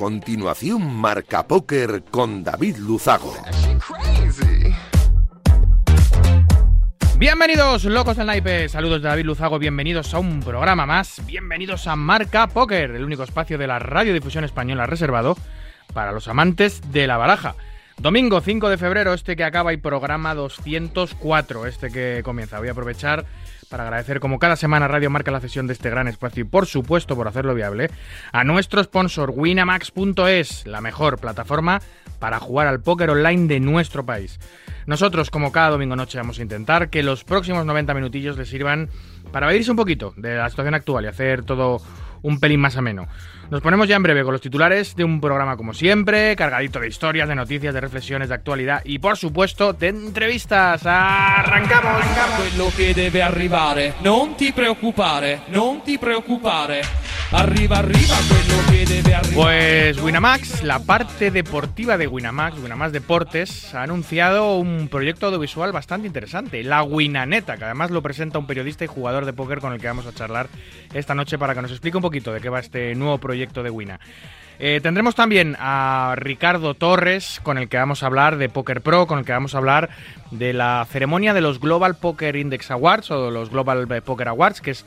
Continuación, Marca Póker con David Luzago. Bienvenidos, locos del naipe. Saludos de David Luzago. Bienvenidos a un programa más. Bienvenidos a Marca Póker, el único espacio de la radiodifusión española reservado para los amantes de la baraja. Domingo 5 de febrero, este que acaba y programa 204, este que comienza. Voy a aprovechar para agradecer como cada semana Radio Marca la cesión de este gran espacio y por supuesto por hacerlo viable a nuestro sponsor winamax.es, la mejor plataforma para jugar al póker online de nuestro país. Nosotros como cada domingo noche vamos a intentar que los próximos 90 minutillos les sirvan para medirse un poquito de la situación actual y hacer todo un pelín más ameno. Nos ponemos ya en breve con los titulares de un programa como siempre, cargadito de historias, de noticias, de reflexiones, de actualidad y por supuesto de entrevistas. ¡Arrancamos! Quello che deve arrivare, non ti preoccupare, non ti preoccupare. Arriva, arriva quello che deve arrivare. Pues Winamax, la parte deportiva de Winamax, Winamax Deportes, ha anunciado un proyecto audiovisual bastante interesante, la Winaneta, que además lo presenta un periodista y jugador de póker con el que vamos a charlar esta noche para que nos explique un poquito de qué va este nuevo proyecto de Wina. Eh, tendremos también a Ricardo Torres, con el que vamos a hablar de Poker Pro, con el que vamos a hablar de la ceremonia de los Global Poker Index Awards o los Global Poker Awards, que es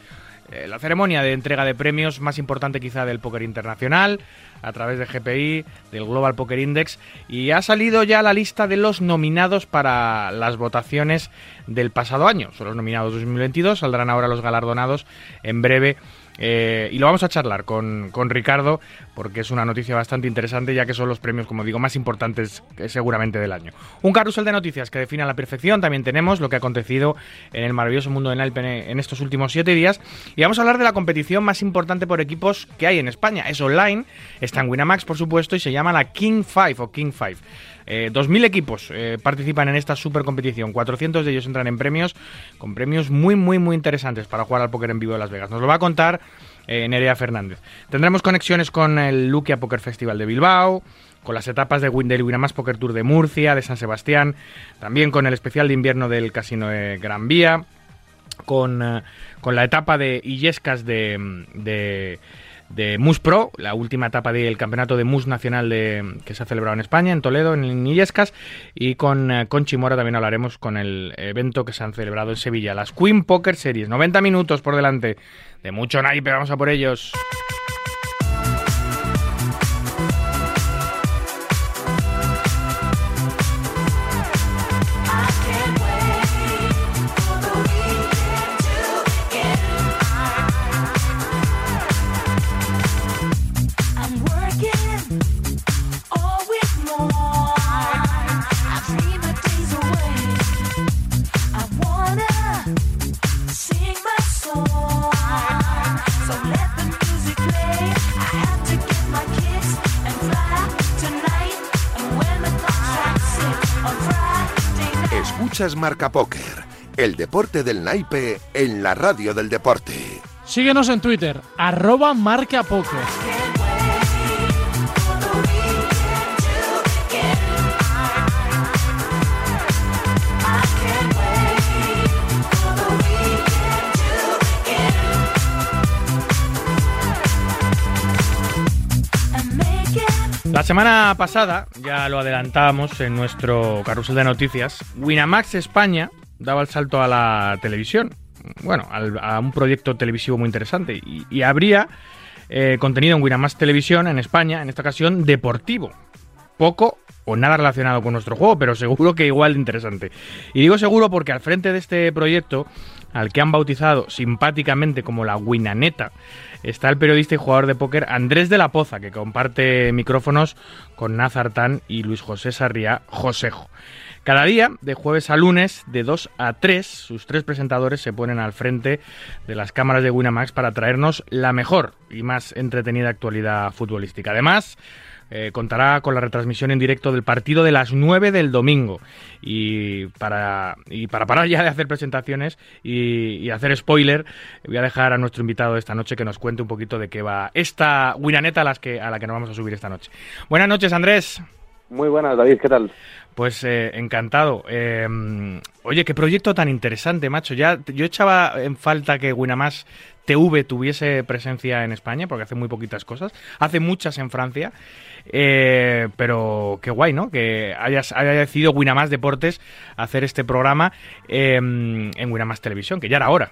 eh, la ceremonia de entrega de premios más importante quizá del póker internacional, a través de GPI, del Global Poker Index, y ha salido ya la lista de los nominados para las votaciones del pasado año. Son los nominados 2022, saldrán ahora los galardonados en breve eh, y lo vamos a charlar con, con, Ricardo porque es una noticia bastante interesante ya que son los premios, como digo, más importantes eh, seguramente del año. Un carrusel de noticias que define a la perfección. También tenemos lo que ha acontecido en el maravilloso mundo del naipe en estos últimos siete días. Y vamos a hablar de la competición más importante por equipos que hay en España. Es online, está en Winamax por supuesto y se llama la King 5 o King 5. Eh, 2.000 equipos eh, participan en esta super competición, 400 de ellos entran en premios, con premios muy, muy, muy interesantes para jugar al póker en vivo de Las Vegas. Nos lo va a contar eh, Nerea Fernández. Tendremos conexiones con el Luquia Poker Festival de Bilbao, con las etapas de del Winamax Poker Tour de Murcia, de San Sebastián, también con el especial de invierno del Casino de Gran Vía, con, eh, con la etapa de Illescas de, de de MUS Pro, la última etapa del campeonato de MUS nacional de, que se ha celebrado en España, en Toledo, en Illescas, y con, eh, con Chimora también hablaremos con el evento que se han celebrado en Sevilla, las Queen Poker Series. 90 minutos por delante de mucho naipe, vamos a por ellos. Escuchas Marca Póker, el deporte del naipe en la radio del deporte. Síguenos en Twitter, arroba Marca La semana pasada, ya lo adelantábamos en nuestro carrusel de noticias, Winamax España daba el salto a la televisión. Bueno, a un proyecto televisivo muy interesante. Y, y habría eh, contenido en Winamax Televisión en España, en esta ocasión deportivo. Poco o nada relacionado con nuestro juego, pero seguro que igual de interesante. Y digo seguro porque al frente de este proyecto, al que han bautizado simpáticamente como la Winaneta, está el periodista y jugador de póker Andrés de la Poza, que comparte micrófonos con Nazartán y Luis José Sarriá Josejo. Cada día, de jueves a lunes, de 2 a 3, sus tres presentadores se ponen al frente de las cámaras de Winamax para traernos la mejor y más entretenida actualidad futbolística. Además, eh, contará con la retransmisión en directo del partido de las 9 del domingo. Y para, y para parar ya de hacer presentaciones y, y, hacer spoiler, voy a dejar a nuestro invitado esta noche que nos cuente un poquito de qué va esta Winaneta a, las que, a la que nos vamos a subir esta noche. Buenas noches, Andrés. Muy buenas, David, ¿qué tal? Pues eh, encantado. Eh, oye, qué proyecto tan interesante, macho. Ya yo echaba en falta que Winamax TV tuviese presencia en España, porque hace muy poquitas cosas. Hace muchas en Francia. Eh, pero qué guay, ¿no? Que hayas, haya decidido Winamax Deportes hacer este programa en Winamax Televisión, que ya era hora.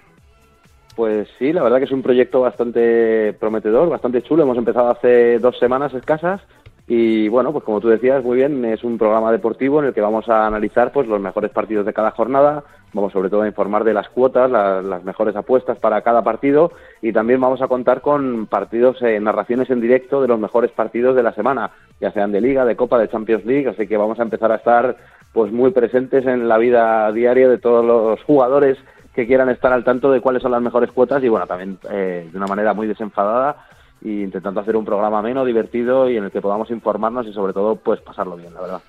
Pues sí, la verdad que es un proyecto bastante prometedor, bastante chulo. Hemos empezado hace dos semanas escasas y bueno, pues como tú decías muy bien, es un programa deportivo en el que vamos a analizar pues los mejores partidos de cada jornada, vamos sobre todo a informar de las cuotas, las mejores apuestas para cada partido. Y también vamos a contar con partidos, eh, narraciones en directo de los mejores partidos de la semana, ya sean de Liga, de Copa, de Champions League, así que vamos a empezar a estar pues muy presentes en la vida diaria de todos los jugadores que quieran estar al tanto de cuáles son las mejores cuotas y bueno, también eh, de una manera muy desenfadada y intentando hacer un programa menos divertido y en el que podamos informarnos y sobre todo pues pasarlo bien, la verdad.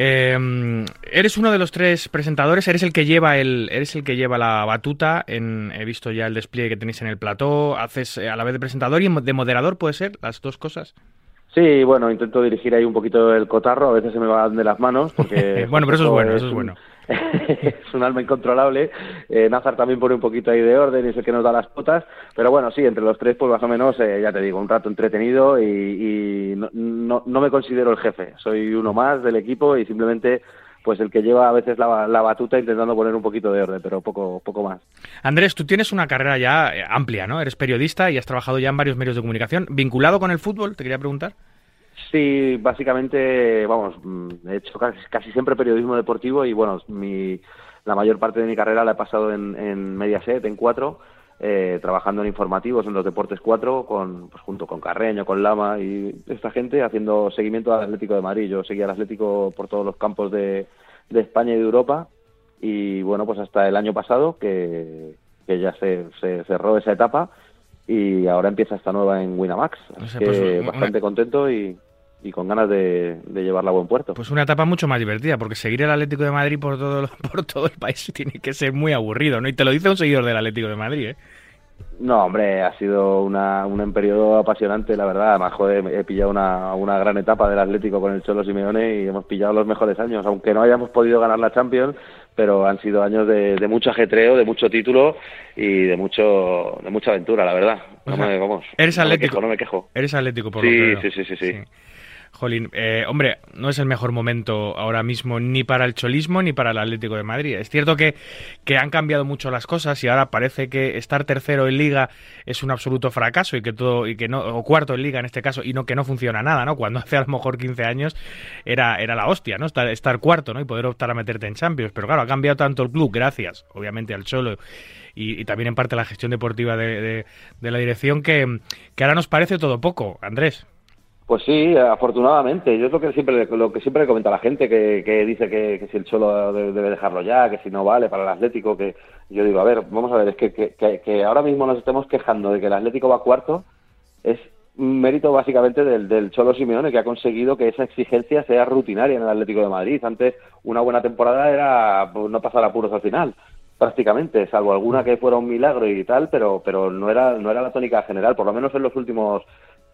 Eh, eres uno de los tres presentadores, eres el que lleva el, eres el que lleva la batuta. En, he visto ya el despliegue que tenéis en el plató. Haces eh, a la vez de presentador y de moderador, puede ser las dos cosas. Sí, bueno, intento dirigir ahí un poquito el cotarro. A veces se me van de las manos porque bueno, pero eso es bueno, eso es bueno. es un alma incontrolable. Eh, Nazar también pone un poquito ahí de orden y es el que nos da las potas. Pero bueno, sí, entre los tres, pues más o menos, eh, ya te digo, un rato entretenido y, no, no, me considero el jefe. Soy uno más del equipo y simplemente pues el que lleva a veces la, la, batuta intentando poner un poquito de orden, pero poco, poco más. Andrés, tú tienes una carrera ya eh, amplia, ¿no? Eres periodista y has trabajado ya en varios medios de comunicación. ¿Vinculado con el fútbol? Te quería preguntar. Sí, básicamente, vamos, he hecho casi, siempre periodismo deportivo y bueno, mi, la mayor parte de mi carrera la he pasado en, en Mediaset, en cuatro, eh, trabajando en informativos en los Deportes 4, con, pues, junto con Carreño, con Lama y esta gente, haciendo seguimiento al Atlético de Madrid. Yo seguía al Atlético por todos los campos de, de España y de Europa y bueno, pues hasta el año pasado que, que ya se, se cerró esa etapa y ahora empieza esta nueva en Winamax. Así pues, que bastante contento y, y con ganas de, llevarla a buen puerto. Pues una etapa mucho más divertida, porque seguir el Atlético de Madrid por todo, por todo el país tiene que ser muy aburrido, ¿no? Y te lo dice un seguidor del Atlético de Madrid, ¿eh? No, hombre, ha sido una, un periodo apasionante, la verdad. Además, joder, he pillado una, una gran etapa del Atlético con el Cholo Simeone y hemos pillado los mejores años, aunque no hayamos podido ganar la Champions, pero han sido años de, de mucho ajetreo, de mucho título y de mucho de mucha aventura, la verdad. No me, vamos, eres atlético, no me quejo. Eres atlético, por sí, lo que sí, sí, sí, sí, sí. Jolín, eh, hombre, no es el mejor momento ahora mismo ni para el cholismo ni para el Atlético de Madrid. Es cierto que, que, han cambiado mucho las cosas y ahora parece que estar tercero en liga es un absoluto fracaso y que todo y que no o cuarto en liga en este caso y no que no funciona nada, ¿no? Cuando hace a lo mejor 15 años era era la hostia, ¿no? Estar, cuarto, ¿no? Y poder optar a meterte en Champions, pero claro, ha cambiado tanto el club gracias, obviamente al Cholo y, también en parte la gestión deportiva de, de la dirección que, que ahora nos parece todo poco, Andrés. Pues sí, afortunadamente. Yo es lo que siempre, lo que siempre le comento a la gente que, que dice que, si el Cholo debe dejarlo ya, que si no vale para el Atlético, que yo digo, a ver, vamos a ver, es que, que, que ahora mismo nos estemos quejando de que el Atlético va cuarto, es mérito básicamente del, del Cholo Simeone, que ha conseguido que esa exigencia sea rutinaria en el Atlético de Madrid. Antes, una buena temporada era pues, no pasar apuros al final prácticamente, salvo alguna que fuera un milagro y tal, pero pero no era no era la tónica general, por lo menos en los últimos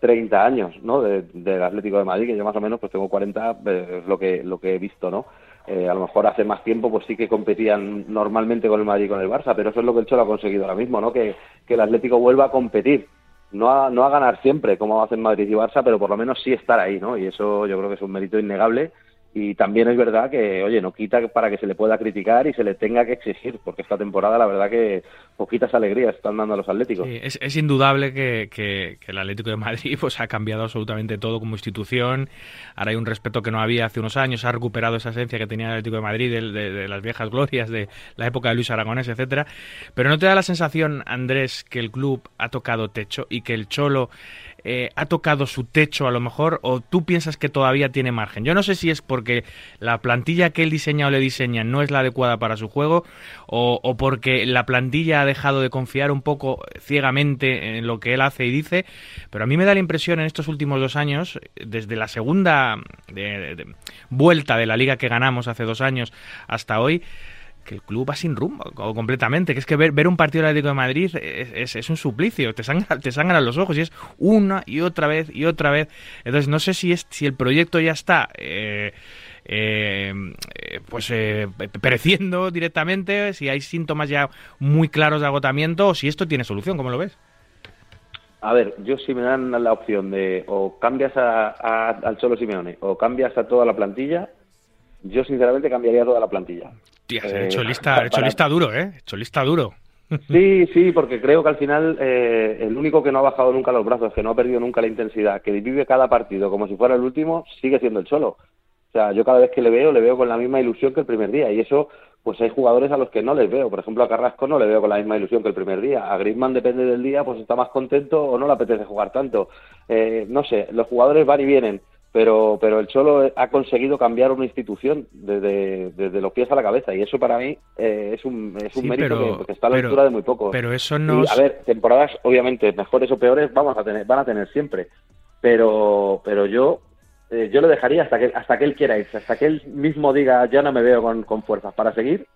30 años, ¿no? del Atlético de Madrid, que yo más o menos pues tengo 40, eh, es lo que, lo que he visto, ¿no? Eh, a lo mejor hace más tiempo pues sí que competían normalmente con el Madrid y con el Barça, pero eso es lo que el Cholo ha conseguido ahora mismo, ¿no? Que, que el Atlético vuelva a competir, no a, no a ganar siempre como hacen Madrid y Barça, pero por lo menos sí estar ahí, ¿no? Y eso yo creo que es un mérito innegable y también es verdad que, oye, no quita para que se le pueda criticar y se le tenga que exigir, porque esta temporada la verdad que poquitas alegrías están dando a los Atléticos. Es, indudable que, que, el Atlético de Madrid pues ha cambiado absolutamente todo como institución. Ahora hay un respeto que no había hace unos años, ha recuperado esa esencia que tenía el Atlético de Madrid de, de las viejas glorias de la época de Luis Aragonés, etcétera. Pero ¿no te da la sensación, Andrés, que el club ha tocado techo y que el Cholo eh, ha tocado su techo a lo mejor o tú piensas que todavía tiene margen. Yo no sé si es porque la plantilla que él diseña o le diseña no es la adecuada para su juego o, porque la plantilla ha dejado de confiar un poco ciegamente en lo que él hace y dice, pero a mí me da la impresión en estos últimos dos años, desde la segunda vuelta de la liga que ganamos hace dos años hasta hoy, que el club va sin rumbo completamente, que es que ver, ver un partido del Atlético de Madrid es, es, un suplicio, te sangran, te sangran los ojos y es una y otra vez y otra vez. Entonces no sé si, es, si el proyecto ya está... Eh, eh, pues eh, pereciendo directamente, si hay síntomas ya muy claros de agotamiento o si esto tiene solución, ¿cómo lo ves? A ver, yo si me dan la opción de o cambias a, al Cholo Simeone o cambias a toda la plantilla, yo sinceramente cambiaría toda la plantilla. Tía, he hecho lista, hecho lista duro, ¿eh? He hecho lista duro. Sí, sí, porque creo que al final eh, el único que no ha bajado nunca los brazos, que no ha perdido nunca la intensidad, que vive cada partido como si fuera el último, sigue siendo el Cholo. O sea, yo cada vez que le veo, le veo con la misma ilusión que el primer día. Y eso, pues hay jugadores a los que no les veo. Por ejemplo, a Carrasco no le veo con la misma ilusión que el primer día. A Griezmann, depende del día, pues está más contento o no le apetece jugar tanto. Eh, no sé, los jugadores van y vienen pero, pero el Cholo ha conseguido cambiar una institución desde, desde los pies a la cabeza y eso para mí eh, es un, es un mérito que, está a la altura de muy poco. Pero eso no... a ver, temporadas obviamente mejores o peores vamos a tener, van a tener siempre, pero, pero yo eh, yo lo dejaría hasta que hasta que él quiera irse, hasta que él mismo diga ya no me veo con, con fuerzas para seguir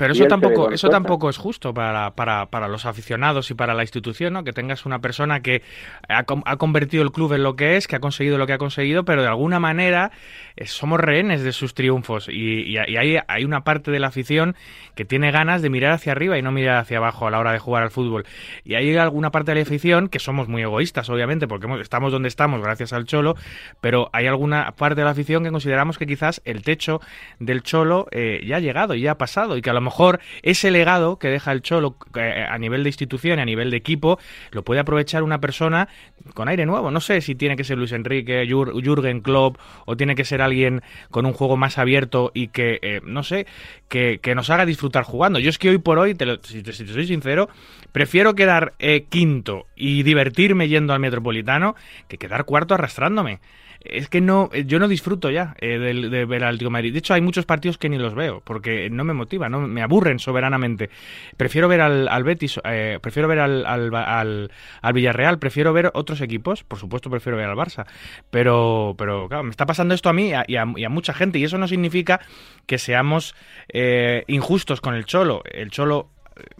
pero eso tampoco, eso tampoco es justo para, para, para, los aficionados y para la institución, ¿no? Que tengas una persona que ha, ha, convertido el club en lo que es, que ha conseguido lo que ha conseguido, pero de alguna manera eh, somos rehenes de sus triunfos. Y, y, hay, hay, una parte de la afición que tiene ganas de mirar hacia arriba y no mirar hacia abajo a la hora de jugar al fútbol. Y hay alguna parte de la afición que somos muy egoístas, obviamente, porque estamos donde estamos gracias al Cholo, pero hay alguna parte de la afición que consideramos que quizás el techo del Cholo eh, ya ha llegado y ya ha pasado y que a lo mejor mejor ese legado que deja el Cholo eh, a nivel de institución y a nivel de equipo lo puede aprovechar una persona con aire nuevo. No sé si tiene que ser Luis Enrique, Jürgen Klopp o tiene que ser alguien con un juego más abierto y que, eh, no sé, que, nos haga disfrutar jugando. Yo es que hoy por hoy, si, te, soy sincero, prefiero quedar eh, quinto y divertirme yendo al Metropolitano que quedar cuarto arrastrándome es que no, yo no disfruto ya eh, de, ver al Atlético Madrid. De hecho, hay muchos partidos que ni los veo porque no me motiva, no me aburren soberanamente. Prefiero ver al, Betis, eh, prefiero ver al, al, Villarreal, prefiero ver otros equipos. Por supuesto, prefiero ver al Barça. Pero, pero claro, me está pasando esto a mí y a, mucha gente y eso no significa que seamos eh, injustos con el Cholo. El Cholo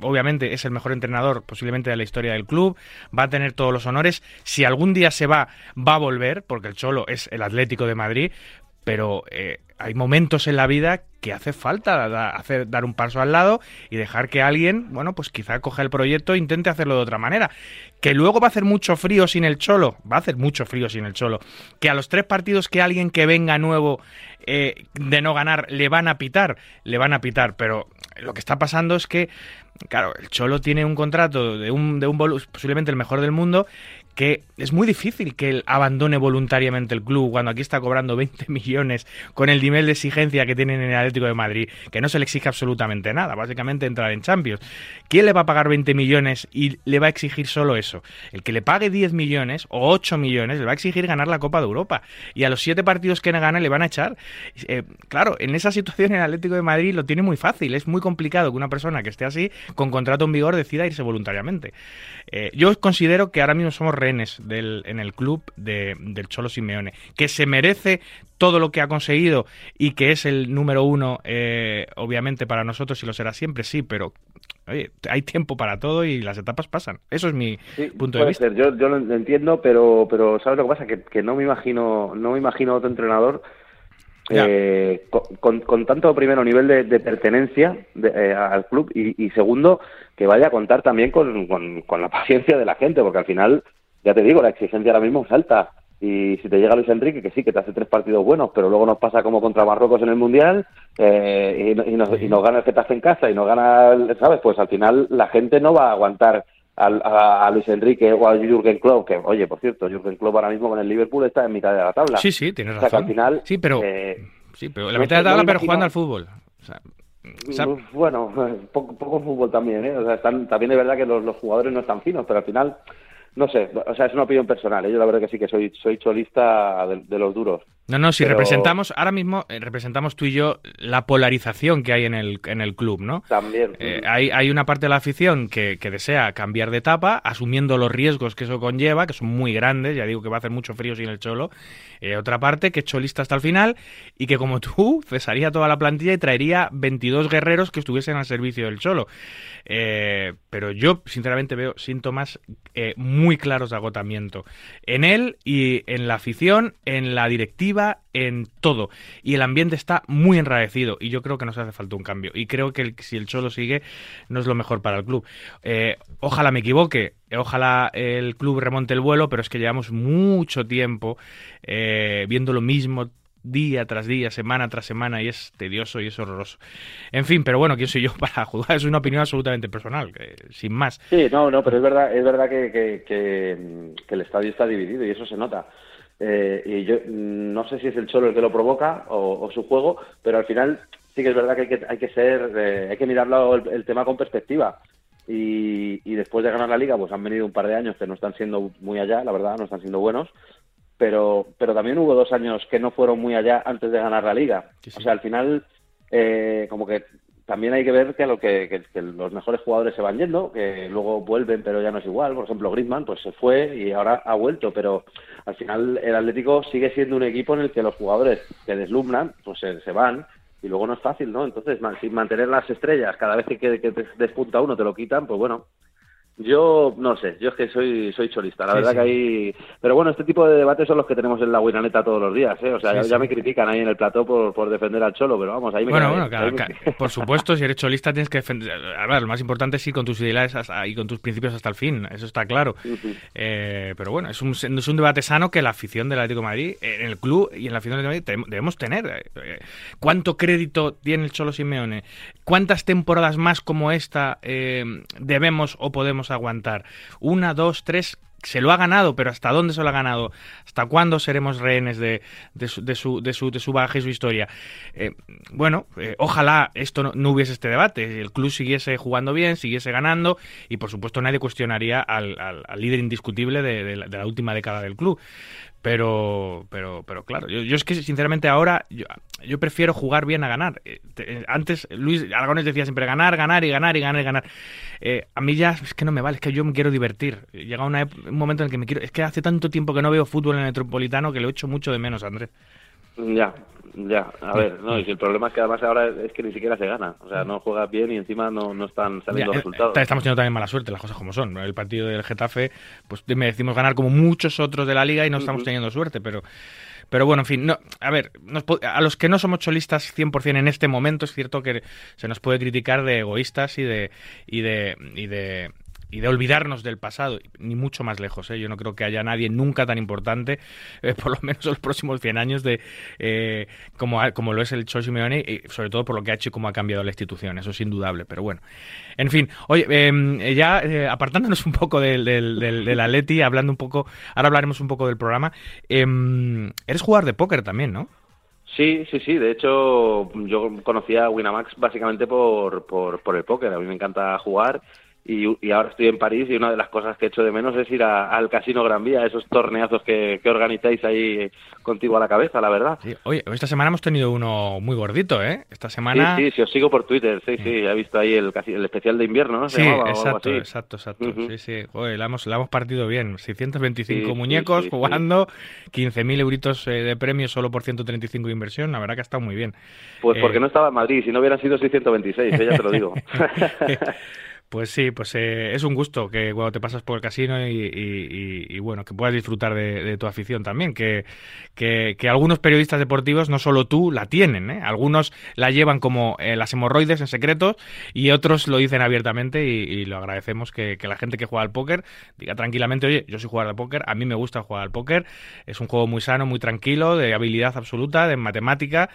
obviamente es el mejor entrenador posiblemente de la historia del club, va a tener todos los honores. Si algún día se va, va a volver, porque el Cholo es el Atlético de Madrid, pero eh, hay momentos en la vida que hace falta hacer, dar un paso al lado y dejar que alguien, bueno, pues quizá coja el proyecto e intente hacerlo de otra manera. Que luego va a hacer mucho frío sin el Cholo, va a hacer mucho frío sin el Cholo. Que a los tres partidos que alguien que venga nuevo eh, de no ganar le van a pitar, le van a pitar, pero lo que está pasando es que Claro, el Cholo tiene un contrato de un, de un posiblemente el mejor del mundo que es muy difícil que él abandone voluntariamente el club cuando aquí está cobrando 20 millones con el nivel de exigencia que tienen en el Atlético de Madrid, que no se le exige absolutamente nada, básicamente entrar en Champions. ¿Quién le va a pagar 20 millones y le va a exigir solo eso? El que le pague 10 millones o 8 millones le va a exigir ganar la Copa de Europa y a los 7 partidos que no gane le van a echar. Eh, claro, en esa situación el Atlético de Madrid lo tiene muy fácil, es muy complicado que una persona que esté así con contrato en vigor decida irse voluntariamente. Eh, yo considero que ahora mismo somos del, en el club de, del Cholo Simeone, que se merece todo lo que ha conseguido y que es el número uno, eh, obviamente para nosotros y lo será siempre, sí, pero oye, hay tiempo para todo y las etapas pasan. Eso es mi punto de vista. Yo, yo lo entiendo, pero, pero ¿sabes lo que pasa? Que, que no me imagino, no me imagino otro entrenador eh, con, con, tanto, primero, nivel de, pertenencia eh, al club y, segundo, que vaya a contar también con, con, la paciencia de la gente, porque al final, ya te digo, la exigencia ahora mismo es alta. Y si te llega Luis Enrique, que sí, que te hace tres partidos buenos, pero luego nos pasa como contra Marruecos en el Mundial eh, y, nos, y nos gana el Getafe en casa y nos gana, ¿sabes? Pues al final la gente no va a aguantar a, Luis Enrique o a Jürgen Klopp, que oye, por cierto, Jürgen Klopp ahora mismo con el Liverpool está en mitad de la tabla. Sí, sí, tienes razón. al final, sí, pero, eh, sí, pero la mitad de la tabla, pero jugando al fútbol. bueno, poco, poco, fútbol también, ¿eh? O sea, están, también es verdad que los, jugadores no están finos, pero al final, no sé, o sea, es una opinión personal. ¿eh? Yo la verdad que sí que soy, soy cholista de, los duros. No, no, si Pero- representamos, ahora mismo eh, representamos tú y yo la polarización que hay en el, en el club, ¿no? También. Eh, hay, hay una parte de la afición que, que desea cambiar de etapa, asumiendo los riesgos que eso conlleva, que son muy grandes, ya digo que va a hacer mucho frío sin el cholo. Eh, otra parte que es cholista hasta el final y que como tú cesaría toda la plantilla y traería 22 guerreros que estuviesen al servicio del cholo. Eh, pero yo sinceramente veo síntomas muy claros de agotamiento en él y en la afición, en la directiva, en todo. Y el ambiente está muy enrarecido y yo creo que nos hace falta un cambio. Y creo que el- si el Cholo sigue, no es lo mejor para el club. Eh, ojalá me equivoque, ojalá el club remonte el vuelo, pero es que llevamos mucho tiempo eh, viendo lo mismo día tras día, semana tras semana, y es tedioso y es horroroso. En fin, pero bueno, ¿quién soy yo para juzgar? Es una opinión absolutamente personal, sin más. Sí, no, no, pero es verdad, es verdad que el estadio está dividido y eso se nota. Eh, y yo mm, no sé si es el Cholo el que lo provoca o, o su juego, pero al final sí que es verdad que hay que, hay que ser, eh, hay que mirarlo el, el tema con perspectiva. Y, y después de ganar la liga, pues han venido un par de años que no están siendo muy allá, la verdad, no están siendo buenos. Pero, pero también hubo dos años que no fueron muy allá antes de ganar la liga. Sí, sí. O sea, al final, eh, como que también hay que ver que, lo que, que- los mejores jugadores se van yendo, que luego vuelven, pero ya no es igual. Por ejemplo, Griezmann pues se fue y ahora ha vuelto, pero al final el Atlético sigue siendo un equipo en el que los jugadores que deslumbran pues se, se van y luego no es fácil, ¿no? Entonces, sin mantener las estrellas, cada vez que, que te despunta uno te lo quitan, pues bueno. Yo no sé, yo es que soy soy cholista, la Sí, verdad sí. que hay... Pero bueno, este tipo de debates son los que tenemos en la Guinaneta todos los días, ¿eh? O sea, Sí, ya, me critican ahí en el plató por, por defender al Cholo, pero vamos, ahí me Bueno, bueno, ahí claro, me- ca- por supuesto, si eres cholista tienes que defender. A ver, lo más importante es ir con tus ideales hasta- y con tus principios hasta el fin, eso está claro. Eh, pero bueno, es un, es un debate sano que la afición del Atlético de Madrid, en el club y en la afición del Atlético de Madrid, debemos tener. Eh, ¿Cuánto crédito tiene el Cholo Simeone? ¿Cuántas temporadas más como esta eh, debemos o podemos aguantar? Una, dos, tres. Se lo ha ganado, pero ¿hasta dónde se lo ha ganado? ¿Hasta cuándo seremos rehenes de, de su, de, su, de, su, su bagaje y su historia? Eh, bueno, eh, ojalá esto no, hubiese este debate. El club siguiese jugando bien, siguiese ganando y, por supuesto, nadie cuestionaría al, al- líder indiscutible de la última década del club. Pero, pero, pero claro, yo, yo es que sinceramente ahora yo, yo prefiero jugar bien a ganar. Eh, eh, antes Luis Aragones decía siempre ganar, ganar y ganar y ganar y ganar. Eh, a mí ya es que no me vale, es que yo me quiero divertir. Llega una un momento en el que me quiero. Es que hace tanto tiempo que no veo fútbol en el Metropolitano que lo echo mucho de menos, Andrés. Ya, ya. A ver, no, y el problema es que además ahora es que ni siquiera se gana. O sea, no juegas bien y encima no, no están saliendo Ya, eh, resultados. Estamos teniendo también mala suerte, las cosas como son. El partido del Getafe, pues merecimos ganar como muchos otros de la liga y no estamos teniendo suerte, pero. Pero bueno, en fin, no, a ver, nos a los que no somos cholistas 100% en este momento es cierto que se nos puede criticar de egoístas y de y de y de y de olvidarnos del pasado, ni mucho más lejos. ¿eh? Yo no creo que haya nadie nunca tan importante, eh, por lo menos en los próximos 100 años, de eh, como, como lo es el Cholo Simeone, y sobre todo por lo que ha hecho y cómo ha cambiado la institución. Eso es indudable, pero bueno. En fin, oye, eh, ya eh, apartándonos un poco del, del, del, del Atleti, hablando un poco, ahora hablaremos un poco del programa. eh, eres jugador de póker también, ¿no? Sí, sí, sí. De hecho, yo conocía a Winamax básicamente por, por, por el póker. A mí me encanta jugar y, y ahora estoy en París y una de las cosas que echo de menos es ir a- al Casino Gran Vía, esos torneazos que, que organizáis ahí contigo a la cabeza, la verdad. Sí. Oye, esta semana hemos tenido uno muy gordito, ¿eh? Esta semana... Sí, sí, si os sigo por Twitter, sí, sí, he visto ahí el, el especial de invierno, ¿no? Se Sí, llamaba o algo exacto, así. exacto, exacto. Ujú. Sí, sí. Joder, la hemos, la hemos partido bien. 625 Sí, sí, muñecos sí, sí. jugando, 15.000 euritos eh, de premio solo por 135 de inversión. La verdad que ha estado muy bien. Pues Eh, porque no estaba en Madrid, si no hubieran sido 626, eh, ya te lo digo. Pues sí, pues eh, es un gusto que cuando te pasas por el casino y, y- y- y, bueno, que puedas disfrutar de, de tu afición también, que, que, que algunos periodistas deportivos, no solo tú, la tienen, ¿eh? Algunos la llevan como eh, las hemorroides en secreto y otros lo dicen abiertamente y, lo agradecemos que, que la gente que juega al póker diga tranquilamente, oye, yo soy jugador al póker, a mí me gusta jugar al póker, es un juego muy sano, muy tranquilo, de habilidad absoluta, de matemática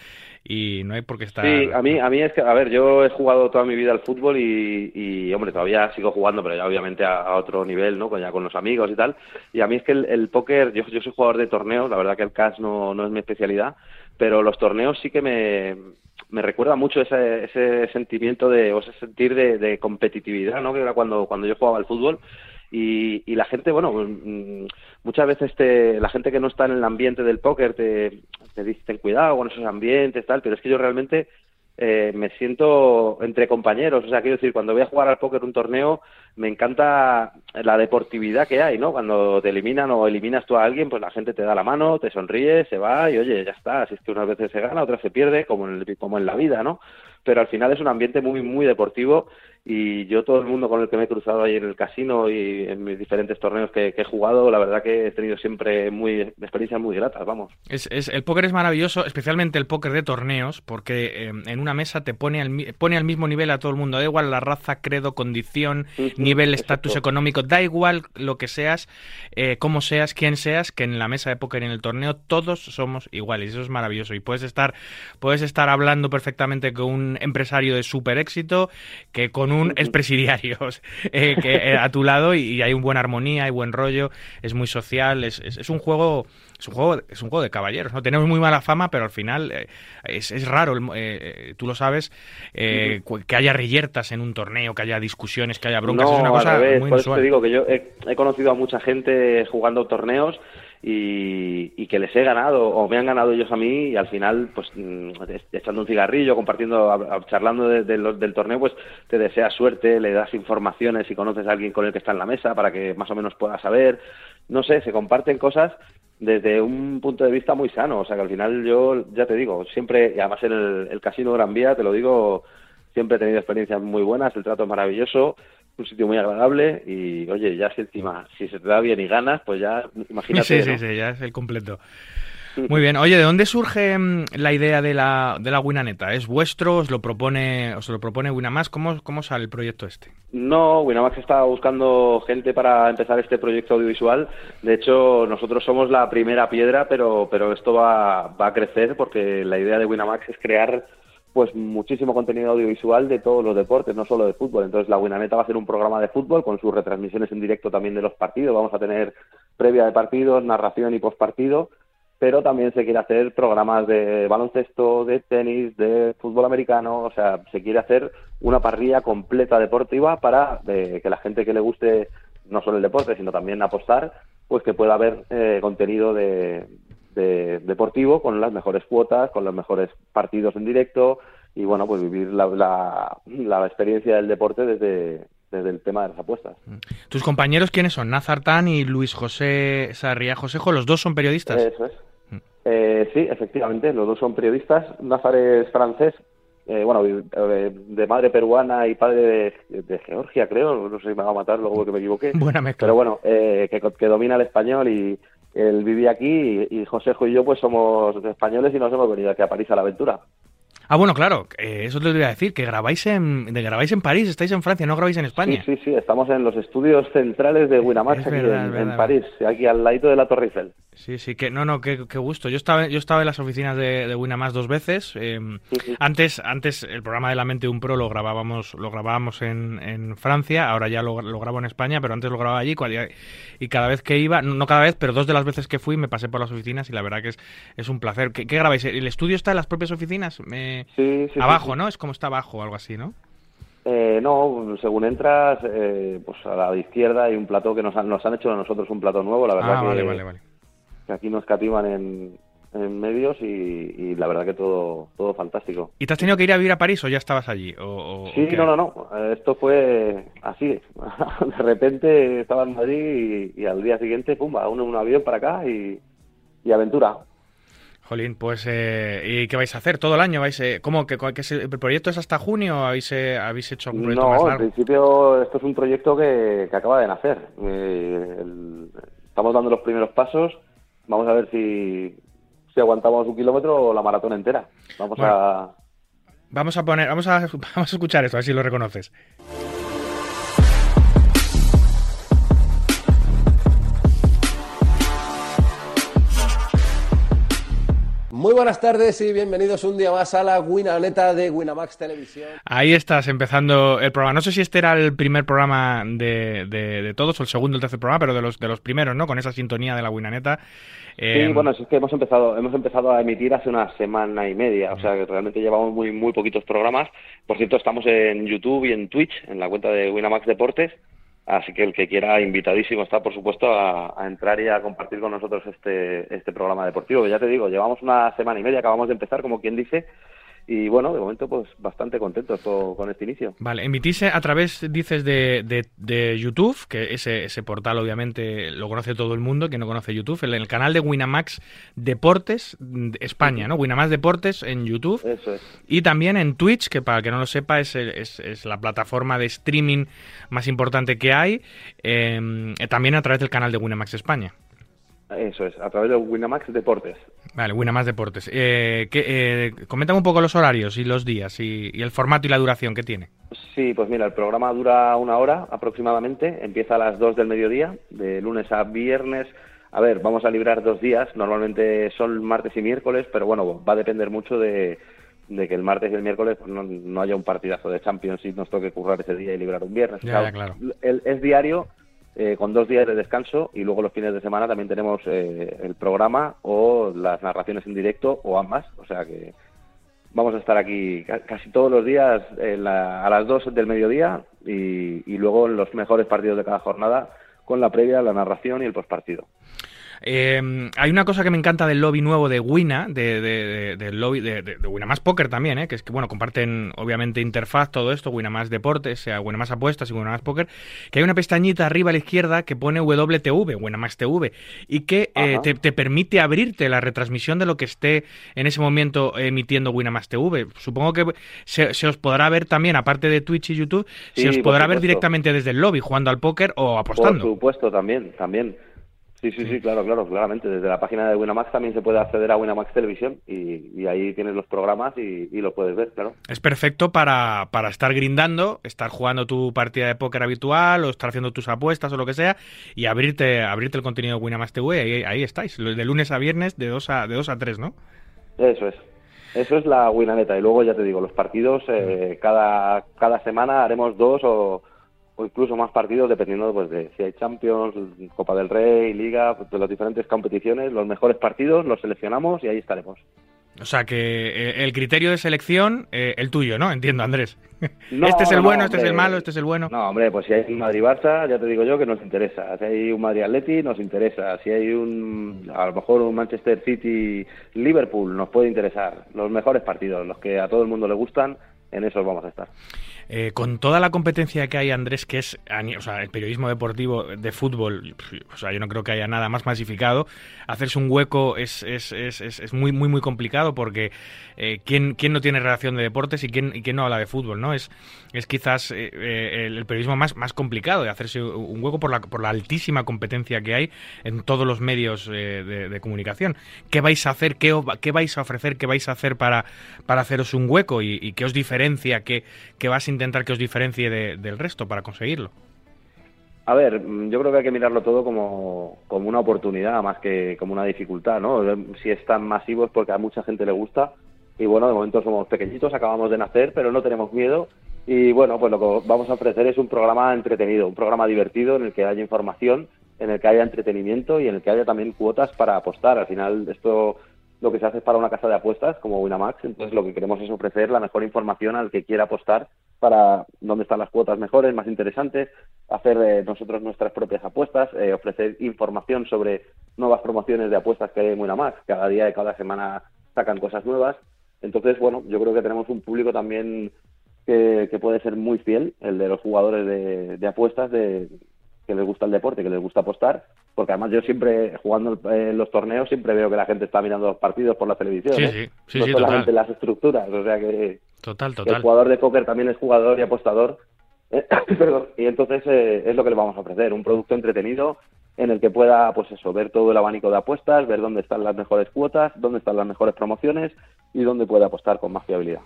y no hay por qué estar... Sí, a mí, a mí es que, a ver, yo he jugado toda mi vida al fútbol y, y, hombre, todavía sigo jugando, pero ya obviamente a, a otro nivel, ¿no? Ya con los amigos y tal. Y a mí es que el, el póker, yo, yo soy jugador de torneos, la verdad que el cash no, no es mi especialidad, pero los torneos sí que me, me recuerda mucho ese, ese sentimiento de, o ese sentir de, de competitividad, ¿no? Que era cuando, cuando yo jugaba al fútbol. Y, y la gente, bueno, mm, muchas veces te, la gente que no está en el ambiente del póker te, te dice ten cuidado con esos ambientes, tal, pero es que yo realmente eh, me siento entre compañeros. O sea, quiero decir, cuando voy a jugar al póker un torneo, me encanta la deportividad que hay, ¿no? Cuando te eliminan o eliminas tú a alguien, pues la gente te da la mano, te sonríe, se va y oye, ya está. Así es que unas veces se gana, otras se pierde, como en, como en la vida, ¿no? Pero al final es un ambiente muy, muy deportivo y yo todo el mundo con el que me he cruzado ahí en el casino y en mis diferentes torneos que, he jugado, la verdad que he tenido siempre muy experiencias muy gratas, vamos. Es, es, el póker es maravilloso, especialmente el póker de torneos, porque eh, en una mesa te pone al, pone al mismo nivel a todo el mundo, da igual la raza, credo, condición, nivel, estatus económico, da igual lo que seas, eh, cómo seas, quién seas, que en la mesa de póker y en el torneo todos somos iguales, eso es maravilloso. Y puedes estar, puedes estar hablando perfectamente con un empresario de super éxito, que con un expresidiarios eh, que, eh, a tu lado y, hay un buena armonía, hay buen rollo, es muy social, es, es, un juego es un juego es un juego de caballeros no tenemos muy mala fama pero al final eh, es, es, raro tú lo sabes que haya reyertas en un torneo que haya discusiones que haya broncas es una cosa muy por eso te digo que yo he, conocido a mucha gente jugando torneos y, que les he ganado o me han ganado ellos a mí y al final pues mm, echando un cigarrillo compartiendo charlando de, del torneo pues te deseas suerte le das informaciones y conoces a alguien con el que está en la mesa para que más o menos pueda saber. No sé se comparten cosas desde un punto de vista muy sano o sea que al final yo ya te digo siempre y además en el, el casino Gran Vía te lo digo siempre he tenido experiencias muy buenas el trato es maravilloso un sitio muy agradable y, oye, ya si encima, si se te da bien y ganas, pues ya, imagínate. Sí, sí, sí, ya es el completo. Muy bien. Oye, ¿de dónde surge mm, la idea de la, de la Winaneta? ¿Es vuestro? ¿Os lo propone, os lo propone Winamax? ¿Cómo, ¿Cómo sale el proyecto este? No, Winamax está buscando gente para empezar este proyecto audiovisual. De hecho, nosotros somos la primera piedra, pero, pero esto va, va a crecer porque la idea de Winamax es crear pues muchísimo contenido audiovisual de todos los deportes, no solo de fútbol. Entonces la Winaneta va a ser un programa de fútbol con sus retransmisiones en directo también de los partidos. Vamos a tener previa de partidos, narración y postpartido, pero también se quiere hacer programas de baloncesto, de tenis, de fútbol americano. O sea, se quiere hacer una parrilla completa deportiva para eh, que la gente que le guste no solo el deporte, sino también apostar, pues que pueda haber eh, contenido de, de, deportivo con las mejores cuotas, con los mejores partidos en directo y bueno, pues vivir la, la, experiencia del deporte desde, desde el tema de las apuestas. Mm. ¿Tus compañeros quiénes son? Nazar Tan y Luis José Sarria Josejo, ¿los dos son periodistas? Eso es. Mm. Eh, sí, efectivamente, los dos son periodistas. Nazar es francés, eh, bueno, eh, de madre peruana y padre de, Georgia, creo, no sé si me va a matar luego que me equivoqué. Buena mezcla. Pero bueno, que, que, domina el español y, él vivía aquí y, Josejo y yo pues somos españoles y nos hemos venido aquí a París a la aventura. Ah, bueno, claro, eh, eso te lo iba a decir, que grabáis en, de, grabáis en París, estáis en Francia, no grabáis en España. Sí, sí, sí, estamos en los estudios centrales de Winamax aquí en, París, aquí al ladito de la Torre Eiffel. Sí, sí, que no, no, qué, gusto. Yo estaba, yo estaba en las oficinas de, de Winamax dos veces. Em, antes, antes el programa de La Mente de un Pro lo grabábamos, lo grabábamos en, en Francia, ahora ya lo, lo, grabo en España, pero antes lo grababa allí y cada vez que iba, no cada vez, pero dos de las veces que fui me pasé por las oficinas y la verdad que es, es un placer. ¿Qué, qué grabáis? ¿El estudio está en las propias oficinas? Sí, sí, abajo, ¿no? Es como está abajo o algo así, ¿no? Eh, no, según entras, eh, pues a la izquierda hay un plató que nos han, nos han hecho a nosotros un plató nuevo, la verdad ah, que, vale, vale, vale. Que aquí nos cativan en, en medios y, la verdad que todo todo fantástico. ¿Y te has tenido que ir a vivir a París o ya estabas allí? O, sí, no, no, no. Esto fue así. de repente estaba en Madrid y, al día siguiente, pum, un, un avión para acá y, y aventura. Jolín, pues eh, ¿y qué vais a hacer todo el año? ¿Vais, eh, ¿Cómo que, el proyecto es hasta junio o habéis, eh, habéis hecho un proyecto no, más largo? al principio esto es un proyecto que, acaba de nacer. estamos dando los primeros pasos. Vamos a ver si, si aguantamos un kilómetro o la maratón entera. Vamos a vamos a poner, vamos a, vamos a escuchar esto, a ver si lo reconoces. Muy buenas tardes y bienvenidos un día más a la Winaneta de Winamax Televisión. Ahí estás empezando el programa. No sé si este era el primer programa de, de, todos o el segundo o el tercer programa, pero de los, de los primeros, ¿no? Con esa sintonía de la Winaneta. Sí, eh, bueno, es que hemos empezado, hemos empezado a emitir hace una semana y media, o sea que realmente llevamos muy, muy poquitos programas. Por cierto, estamos en YouTube y en Twitch, en la cuenta de Winamax Deportes. Así que el que quiera, invitadísimo está, por supuesto, a, entrar y a compartir con nosotros este, este programa deportivo. Ya te digo, llevamos una semana y media, acabamos de empezar, como quien dice, y bueno, de momento pues bastante contentos con, este inicio. Vale, emitís a través, dices, de, de, YouTube, que ese, ese portal obviamente lo conoce todo el mundo, que no conoce YouTube, el canal de Winamax Deportes España, ¿no? Winamax Deportes en YouTube. Eso es. Y también en Twitch, que para que no lo sepa es, es, es la plataforma de streaming más importante que hay, eh, también a través del canal de Winamax España. Eso es, a través de Winamax Deportes. Vale, Winamax Deportes. Eh, eh, coméntame un poco los horarios y los días y, el formato y la duración que tiene. Sí, pues mira, el programa dura una hora aproximadamente, empieza a las 2 del mediodía, de lunes a viernes. A ver, vamos a librar dos días, normalmente son martes y miércoles, pero bueno, va a depender mucho de, que el martes y el miércoles pues, no, haya un partidazo de Champions y nos toque currar ese día y librar un viernes. Ya, claro. es diario, eh, con dos días de descanso y luego los fines de semana también tenemos eh, el programa o las narraciones en directo o ambas. O sea que vamos a estar aquí casi todos los días a las dos del mediodía y, luego en los mejores partidos de cada jornada con la previa, la narración y el postpartido. Eh, hay una cosa que me encanta del lobby nuevo de Wina, de, de, del lobby de, de, Winamax Poker también, ¿eh? que es que bueno, comparten obviamente interfaz todo esto, Winamax Deportes, sea Winamax Apuestas y Winamax Poker, que hay una pestañita arriba a la izquierda que pone WTV, Winamax TV, y que eh, te, permite abrirte la retransmisión de lo que esté en ese momento emitiendo Winamax TV. Supongo que se, os podrá ver también, aparte de Twitch y YouTube, se os podrá ver directamente desde el lobby jugando al póker o apostando. Por supuesto, también, también. Sí, sí, sí, claro, claro, claramente. Desde la página de Winamax también se puede acceder a Winamax Televisión y, ahí tienes los programas y, y, lo puedes ver, claro. Es perfecto para, para estar grindando, estar jugando tu partida de póker habitual o estar haciendo tus apuestas o lo que sea y abrirte abrirte el contenido de Winamax TV. Ahí, ahí estáis, de lunes a viernes de 2 a, de dos a 3, ¿no? Eso es. Eso es la Winaneta. Y luego ya te digo, los partidos, eh, cada, cada semana haremos dos o o incluso más partidos dependiendo pues, de si hay Champions, Copa del Rey, Liga, pues, de las diferentes competiciones, los mejores partidos los seleccionamos y ahí estaremos. O sea que eh, el criterio de selección, eh, el tuyo, ¿no? Entiendo, Andrés. este es el bueno, este es el malo, este es el bueno. No, hombre, pues si hay un Madrid-Barça, ya te digo yo que nos interesa. Si hay un Madrid-Atleti, nos interesa. Si hay un, a lo mejor un Manchester City-Liverpool, nos puede interesar. Los mejores partidos, los que a todo el mundo le gustan, en esos vamos a estar. Eh, con toda la competencia que hay, Andrés, que es o sea, el periodismo deportivo de fútbol, o sea, yo no creo que haya nada más masificado, hacerse un hueco es, es, es, es muy, muy, muy complicado porque eh, ¿quién, ¿quién, no tiene relación de deportes y quién, y quién no habla de fútbol? ¿no? Es, es quizás eh, eh, el, periodismo más, más complicado de hacerse un hueco por la, por la altísima competencia que hay en todos los medios de, comunicación. ¿Qué vais a hacer? Qué, ¿Qué, vais a ofrecer? ¿Qué vais a hacer para, para haceros un hueco? ¿Y, y qué os diferencia? ¿Qué, qué vas a intentar que os diferencie del resto para conseguirlo? A ver, yo creo que hay que mirarlo todo como, como una oportunidad más que como una dificultad, ¿no? Si es tan masivo es porque a mucha gente le gusta y bueno, de momento somos pequeñitos, acabamos de nacer, pero no tenemos miedo y bueno, pues lo que vamos a ofrecer es un programa entretenido, un programa divertido en el que haya información, en el que haya entretenimiento y en el que haya también cuotas para apostar. Al final esto lo que se hace para una casa de apuestas como Winamax, entonces lo que queremos es ofrecer la mejor información al que quiera apostar para dónde están las cuotas mejores, más interesantes, hacer eh, nosotros nuestras propias apuestas, eh, ofrecer información sobre nuevas promociones de apuestas que hay en Winamax, cada día y cada semana sacan cosas nuevas. Entonces, bueno, yo creo que tenemos un público también que, puede ser muy fiel, el de los jugadores de, de apuestas, de, que les gusta el deporte, que les gusta apostar, porque además yo siempre, jugando en los torneos, siempre veo que la gente está mirando los partidos por la televisión, sí, ¿eh? sí, no sí, solamente las estructuras, o sea que, total, total. el jugador de póker también es jugador y apostador, Perdón. y entonces eh, es lo que le vamos a ofrecer, un producto entretenido en el que pueda, pues eso, ver todo el abanico de apuestas, ver dónde están las mejores cuotas, dónde están las mejores promociones y dónde puede apostar con más fiabilidad.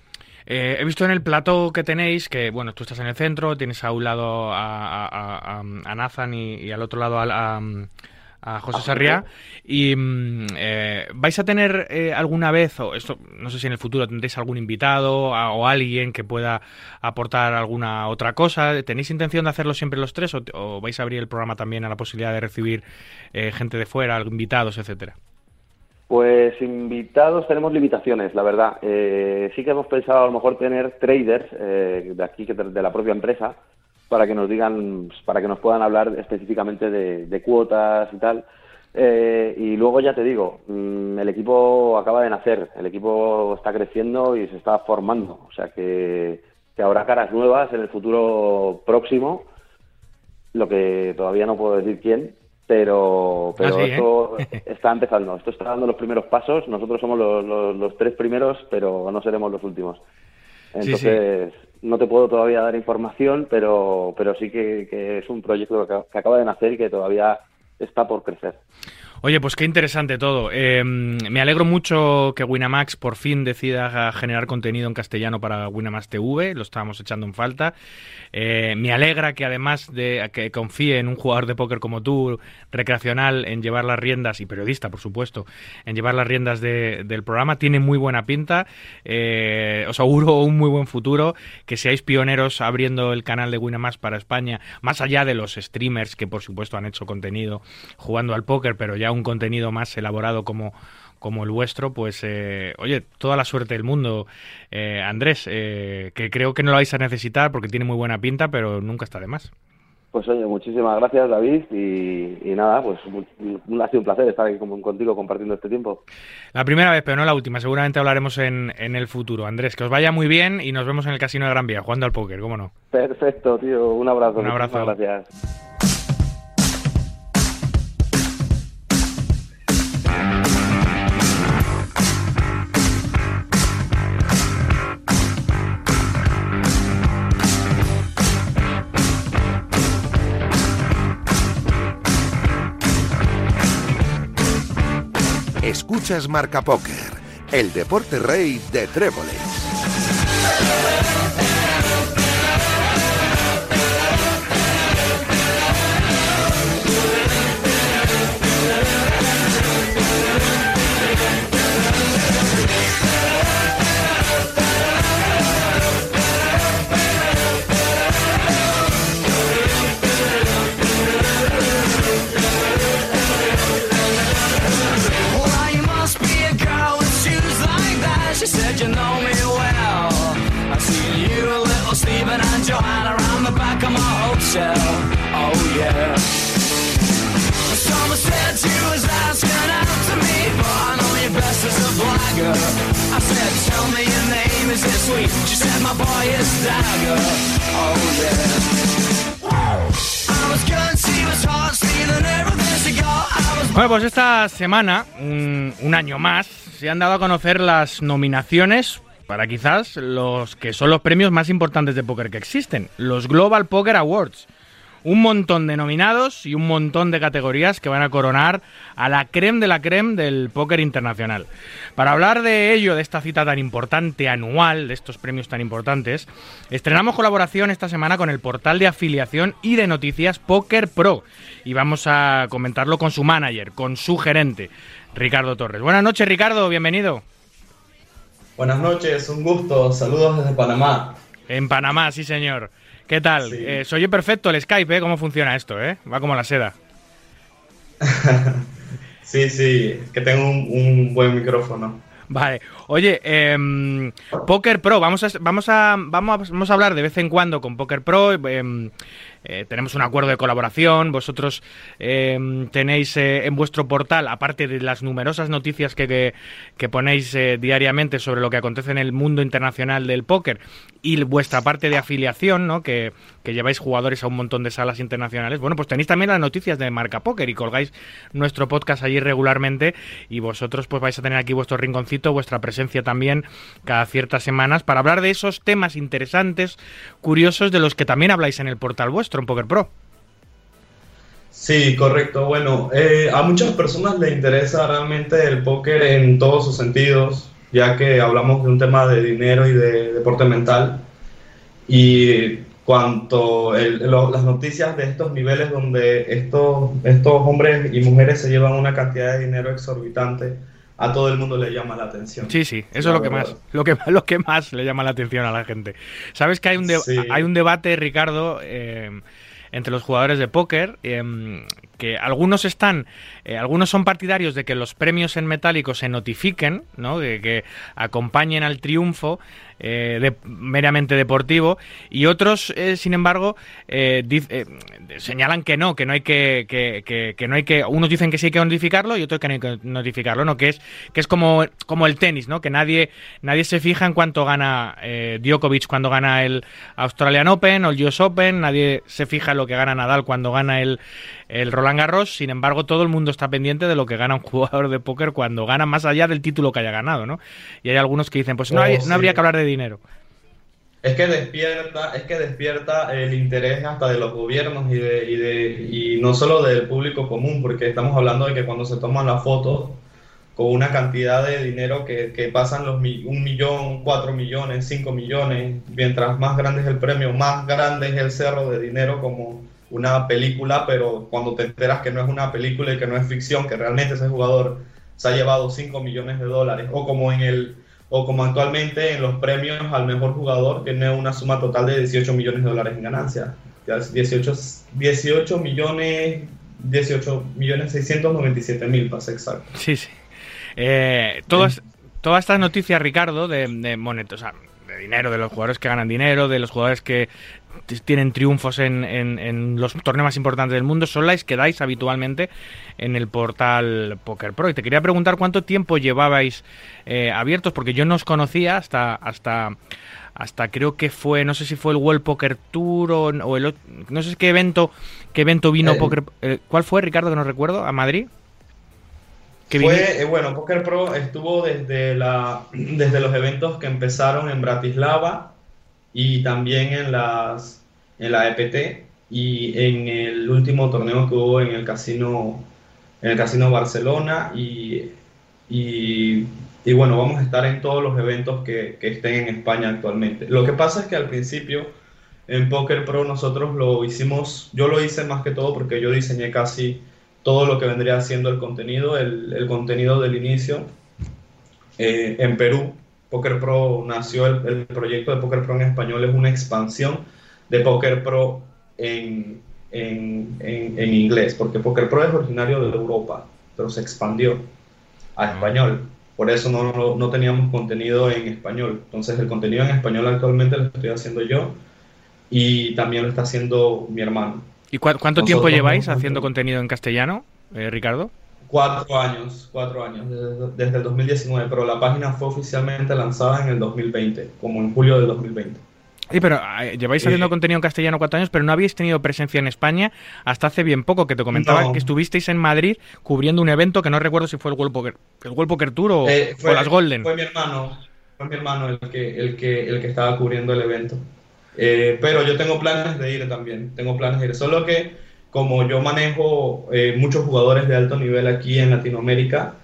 Eh, he visto en el plato que tenéis que, bueno, tú estás en el centro, tienes a un lado a, Nathan y, al otro lado a, a José Sarriá. Y mm, eh, vais a tener eh, alguna vez, o esto no sé si en el futuro tendréis algún invitado o alguien que pueda aportar alguna otra cosa. ¿Tenéis intención de hacerlo siempre los tres o, vais a abrir el programa también a la posibilidad de recibir gente de fuera, invitados, etcétera? Pues invitados tenemos limitaciones, la verdad. Eh, sí que hemos pensado a lo mejor tener traders eh, de aquí, de la propia empresa, para que nos digan, para que nos puedan hablar específicamente de, cuotas y tal. Eh, y luego ya te digo, mm, el equipo acaba de nacer, el equipo está creciendo y se está formando, o sea que habrá caras nuevas en el futuro próximo, lo que todavía no puedo decir quién, pero, pero Ah, sí, esto está empezando, esto está dando los primeros pasos, nosotros somos los, los- los tres primeros, pero no seremos los últimos. Sí, sí. Entonces, no te puedo todavía dar información, pero, pero sí que, que es un proyecto que, que acaba de nacer y que todavía está por crecer. Oye, pues qué interesante todo. Eh, me alegro mucho que Winamax por fin decida generar contenido en castellano para Winamax TV, lo estábamos echando en falta. Eh, me alegra que además de que confíe en un jugador de póker como tú, recreacional, en llevar las riendas, y periodista, por supuesto, en llevar las riendas de- del programa, tiene muy buena pinta. Eh, os auguro un muy buen futuro, que seáis pioneros abriendo el canal de Winamax para España, más allá de los streamers que por supuesto han hecho contenido jugando al póker, pero ya un contenido más elaborado como como el vuestro, pues eh, oye, toda la suerte del mundo, eh, Andrés, eh, que creo que no lo vais a necesitar porque tiene muy buena pinta, pero nunca está de más. Pues oye, muchísimas gracias David y, y nada, pues ha sido un placer estar aquí con- contigo compartiendo este tiempo. La primera vez, pero no la última, seguramente hablaremos en, en el futuro. Andrés, que os vaya muy bien y nos vemos en el Casino de Gran Vía, jugando al póker, ¿cómo no? Perfecto, tío, un abrazo. Un abrazo. Gracias. Escuchas Marca Póker, el deporte rey de Tréboles. Esta semana, un, un año más, se han dado a conocer las nominaciones para quizás los que son los premios más importantes de póker que existen, los Global Poker Awards. Un montón de nominados y un montón de categorías que van a coronar a la creme de la creme del póker internacional. Para hablar de ello, de esta cita tan importante anual, de estos premios tan importantes, estrenamos colaboración esta semana con el portal de afiliación y de noticias Poker Pro. Y vamos a comentarlo con su manager, con su gerente, Ricardo Torres. Buenas noches, Ricardo, bienvenido. Buenas noches, un gusto. Saludos desde Panamá. En Panamá, sí señor. ¿Qué tal? Sí. Eh, se oye perfecto el Skype, ¿eh? ¿Cómo funciona esto, eh? Va como la seda. Sí, sí, que tengo un, un buen micrófono. Vale. Oye, em, Poker Pro, vamos a, vamos, a, vamos, a, vamos a hablar de vez en cuando con Poker Pro. em, eh, tenemos un acuerdo de colaboración. Vosotros em, tenéis eh, en vuestro portal, aparte de las numerosas noticias que, que, que ponéis eh, diariamente sobre lo que acontece en el mundo internacional del póker y vuestra parte de afiliación, ¿no? que, que lleváis jugadores a un montón de salas internacionales. Bueno, pues tenéis también las noticias de Marca Póker y colgáis nuestro podcast allí regularmente y vosotros pues vais a tener aquí vuestro rinconcito, vuestra presencia también cada ciertas semanas para hablar de esos temas interesantes, curiosos de los que también habláis en el portal vuestro, en Poker Pro. Sí, correcto. Bueno, eh, a muchas personas les interesa realmente el póker en todos sus sentidos, ya que hablamos de un tema de dinero y de deporte mental. Y cuanto el- lo- las noticias de estos niveles donde estos, estos hombres y mujeres se llevan una cantidad de dinero exorbitante, a todo el mundo le llama la atención. Sí, sí, eso La es lo que más, lo que, lo que más le llama la atención a la gente. Sabes que hay un, de- Sí. hay un debate, Ricardo, eh, entre los jugadores de póker, eh, que algunos están, eh, algunos son partidarios de que los premios en metálico se notifiquen, ¿no? De que acompañen al triunfo eh, de, meramente deportivo y otros, eh, sin embargo, señalan que no, que no hay que, que, que- que no hay que, unos dicen que sí hay que notificarlo y otros que no hay que notificarlo, no, que es que es como como el tenis, ¿no? Que nadie nadie se fija en cuánto gana Djokovic cuando gana el Australian Open o el US Open, nadie se fija en lo que gana Nadal cuando gana el el Roland Garros, sin embargo, todo el mundo está pendiente de lo que gana un jugador de póker cuando gana más allá del título que haya ganado, ¿no? Y hay algunos que dicen, pues no, Oh, hay- no sí. habría que hablar de dinero. Es que despierta, es que despierta el interés hasta de los gobiernos y de, y de, y no solo del público común, porque estamos hablando de que cuando se toman las fotos con una cantidad de dinero que, que pasan los mi- un millón, cuatro millones, cinco millones, mientras más grande es el premio, más grande es el cerro de dinero como una película, pero cuando te enteras que no es una película y que no es ficción, que realmente ese jugador se ha llevado 5 millones de dólares, o como en el o como actualmente en los premios al mejor jugador tiene una suma total de 18 millones de dólares en ganancias. Ya es 18, 18 millones 18 millones 697 mil, para ser exacto. Sí, sí. Eh, todas, todas estas noticias, Ricardo, de, de monet- o sea, de dinero, de los jugadores que ganan dinero, de los jugadores que tienen triunfos en, en- en los torneos más importantes del mundo, son las que dais habitualmente en el portal Poker Pro. Y te quería preguntar cuánto tiempo llevabais eh, abiertos, porque yo no os conocía hasta, hasta, hasta creo que fue, no sé si fue el World Poker Tour o, o el, no sé qué evento, qué evento vino Eh, Poker, eh, ¿cuál fue, Ricardo, que no recuerdo, a Madrid? Que Fue, eh, bueno, Poker Pro estuvo desde, la, desde los eventos que empezaron en Bratislava y también en, las, en la EPT y en el último torneo que hubo en el casino, en el casino Barcelona y, y, y bueno, vamos a estar en todos los eventos que, que estén en España actualmente. Lo que pasa es que al principio en Poker Pro nosotros lo hicimos, yo lo hice más que todo porque yo diseñé casi todo lo que vendría siendo el contenido, el, el contenido del inicio. Eh, en Perú, Poker Pro nació, el, el proyecto de Poker Pro en español es una expansión de Poker Pro en, en, en- en inglés, porque Poker Pro es originario de Europa, pero se expandió a español. Por eso no, no, no teníamos contenido en español. Entonces el contenido en español actualmente lo estoy haciendo yo y también lo está haciendo mi hermano. ¿Y cuánto tiempo lleváis haciendo contenido en castellano, eh, Ricardo? Cuatro años, cuatro años, desde, desde el 2019, pero la página fue oficialmente lanzada en el 2020, como en julio del 2020. Sí, pero eh, lleváis haciendo Eh, contenido en castellano cuatro años, pero no habéis tenido presencia en España hasta hace bien poco, que te comentaba No. que estuvisteis en Madrid cubriendo un evento que no recuerdo si fue el World Poker, el World Poker Tour o, Eh, o las Golden. Fue mi hermano, fue mi hermano el que, el que, el que estaba cubriendo el evento. Eh, pero yo tengo planes de ir también, tengo planes de ir. Solo que como yo manejo eh, muchos jugadores de alto nivel aquí en Latinoamérica,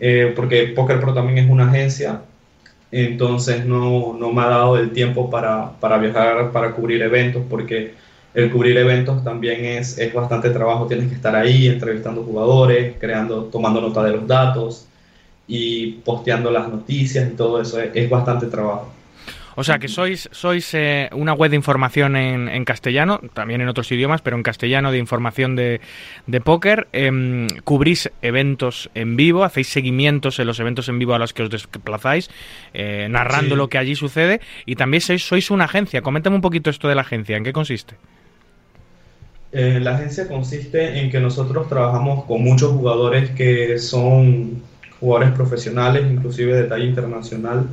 eh, porque Poker Pro también es una agencia, entonces no, no me ha dado el tiempo para, para viajar, para cubrir eventos, porque el cubrir eventos también es, es bastante trabajo, tienes que estar ahí entrevistando jugadores, creando, tomando nota de los datos y posteando las noticias y todo eso, es, es bastante trabajo. O sea, que sois, sois eh, una web de información en, en castellano, también en otros idiomas, pero en castellano de información de, de póker. Em, cubrís eventos en vivo, hacéis seguimientos en los eventos en vivo a los que os desplazáis, eh, narrando Sí. lo que allí sucede. Y también sois, sois una agencia. Coméntame un poquito esto de la agencia, ¿en qué consiste? Eh, la agencia consiste en que nosotros trabajamos con muchos jugadores que son jugadores profesionales, inclusive de talla internacional,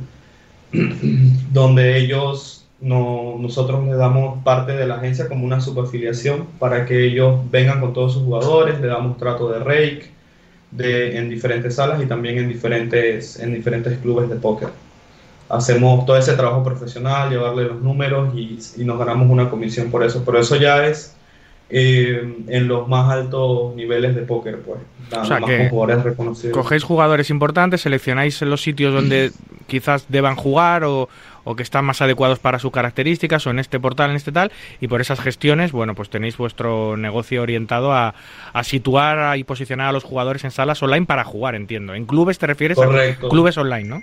donde ellos, no, nosotros les damos parte de la agencia como una subafiliación para que ellos vengan con todos sus jugadores, le damos trato de rake de, en diferentes salas y también en diferentes, en diferentes clubes de póker. Hacemos todo ese trabajo profesional, llevarle los números y, y nos ganamos una comisión por eso. Pero eso ya es eh, en los más altos niveles de póker, pues. O sea, más que con jugadores reconocidos. Cogéis jugadores importantes, seleccionáis los sitios donde quizás deban jugar o, o que están más adecuados para sus características o en este portal, en este tal, y por esas gestiones, bueno, pues tenéis vuestro negocio orientado a, a situar y posicionar a los jugadores en salas online para jugar, entiendo. En clubes te refieres Correcto. a clubes online, ¿no?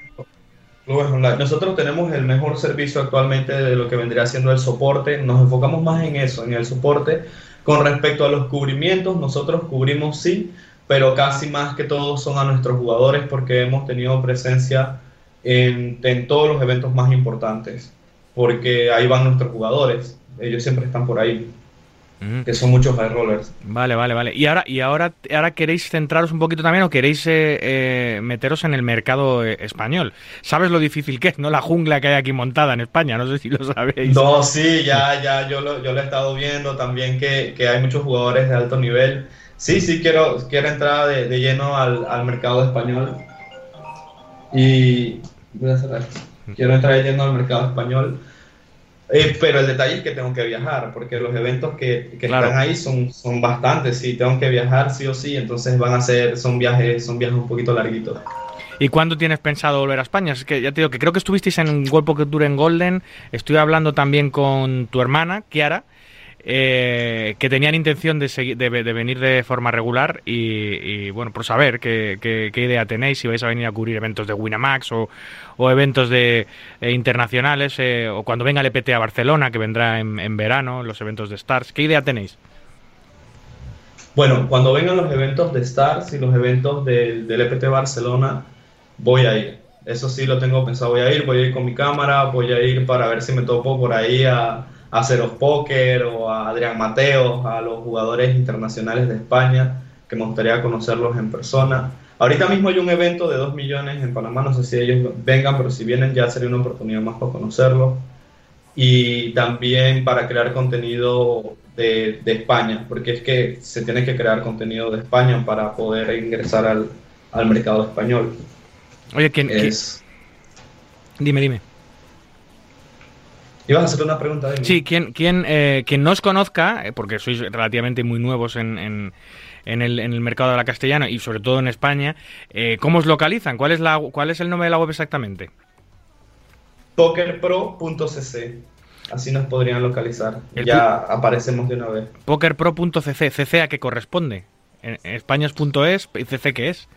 Clubes online. Nosotros tenemos el mejor servicio actualmente de lo que vendría siendo el soporte. Nos enfocamos más en eso, en el soporte Con respecto a los cubrimientos, nosotros cubrimos sí, pero casi más que todo son a nuestros jugadores porque hemos tenido presencia en, en todos los eventos más importantes, porque ahí van nuestros jugadores, ellos siempre están por ahí que son muchos high rollers. Vale, vale, vale. Y ahora, y ahora, ahora queréis centraros un poquito también o queréis eh, eh, meteros en el mercado eh, español. ¿Sabes lo difícil que es, no? La jungla que hay aquí montada en España, no sé si lo sabéis. No, sí, ya, ya, yo lo, yo lo he estado viendo también que, que hay muchos jugadores de alto nivel. Sí, sí, quiero, quiero entrar de, de lleno al, al mercado español. Y voy a cerrar. Quiero entrar de lleno al mercado español eh, pero el detalle es que tengo que viajar, porque los eventos que, que están ahí son, son bastantes, sí, tengo que viajar sí o sí, entonces van a ser, son viajes, son viajes un poquito larguitos. ¿Y cuándo tienes pensado volver a España? Es que ya te digo que creo que estuvisteis en World Poker Tour en Golden, estoy hablando también con tu hermana, Kiara, eh, que tenían intención de, de, venir de forma regular y, bueno, por saber qué, qué, idea tenéis, si vais a venir a cubrir eventos de Winamax o, eventos de eh, internacionales eh, o cuando venga el EPT a Barcelona, que vendrá en, verano, los eventos de Stars, ¿qué idea tenéis? Bueno, cuando vengan los eventos de Stars y los eventos del EPT Barcelona, voy a ir. Eso sí lo tengo pensado, voy a ir, voy a ir con mi cámara, voy a ir para ver si me topo por ahí a a Ceros Poker o a Adrián Mateo, a los jugadores internacionales de España, que me gustaría conocerlos en persona. Ahorita mismo hay un evento de 2 millones en Panamá, no sé si ellos vengan, pero si vienen ya sería una oportunidad más para conocerlos. Y también para crear contenido de, de, España, porque es que se tiene que crear contenido de España para poder ingresar al, al mercado español. Oye, ¿quién es? Dime, dime. Ibas a hacer una pregunta. De Sí, quien, quien, eh, quien no os conozca, eh, porque sois relativamente muy nuevos en, en, en, el, en el mercado de la castellana y sobre todo en España, eh, ¿cómo os localizan? ¿Cuál es, la, ¿Cuál es el nombre de la web exactamente? Pokerpro.cc. Así nos podrían localizar. ya aparecemos de una vez. Pokerpro.cc. ¿CC a qué corresponde? ¿Españas.es? ¿Y CC qué es?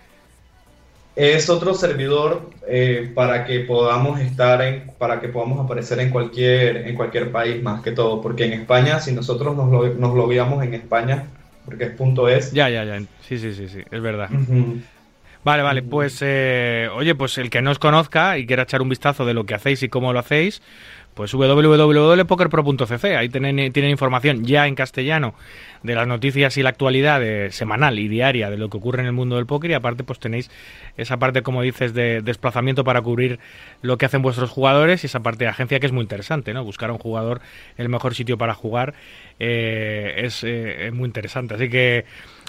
Es otro servidor eh, para que podamos estar en, para que podamos aparecer en cualquier, en cualquier país más que todo, porque en España, si nosotros nos, lo, nos logueamos en España, porque es punto es. Ya, ya, ya, sí, sí, sí, sí, es verdad. Vale, vale, pues eh, oye, pues el que no os conozca y quiera echar un vistazo de lo que hacéis y cómo lo hacéis, pues www.pokerpro.cc, ahí tienen, tienen información ya en castellano de las noticias y la actualidad semanal y diaria de lo que ocurre en el mundo del póker y aparte pues tenéis esa parte, como dices, de desplazamiento para cubrir lo que hacen vuestros jugadores y esa parte de agencia que es muy interesante, ¿no? Buscar a un jugador el mejor sitio para jugar eh, eh, es muy interesante. Así que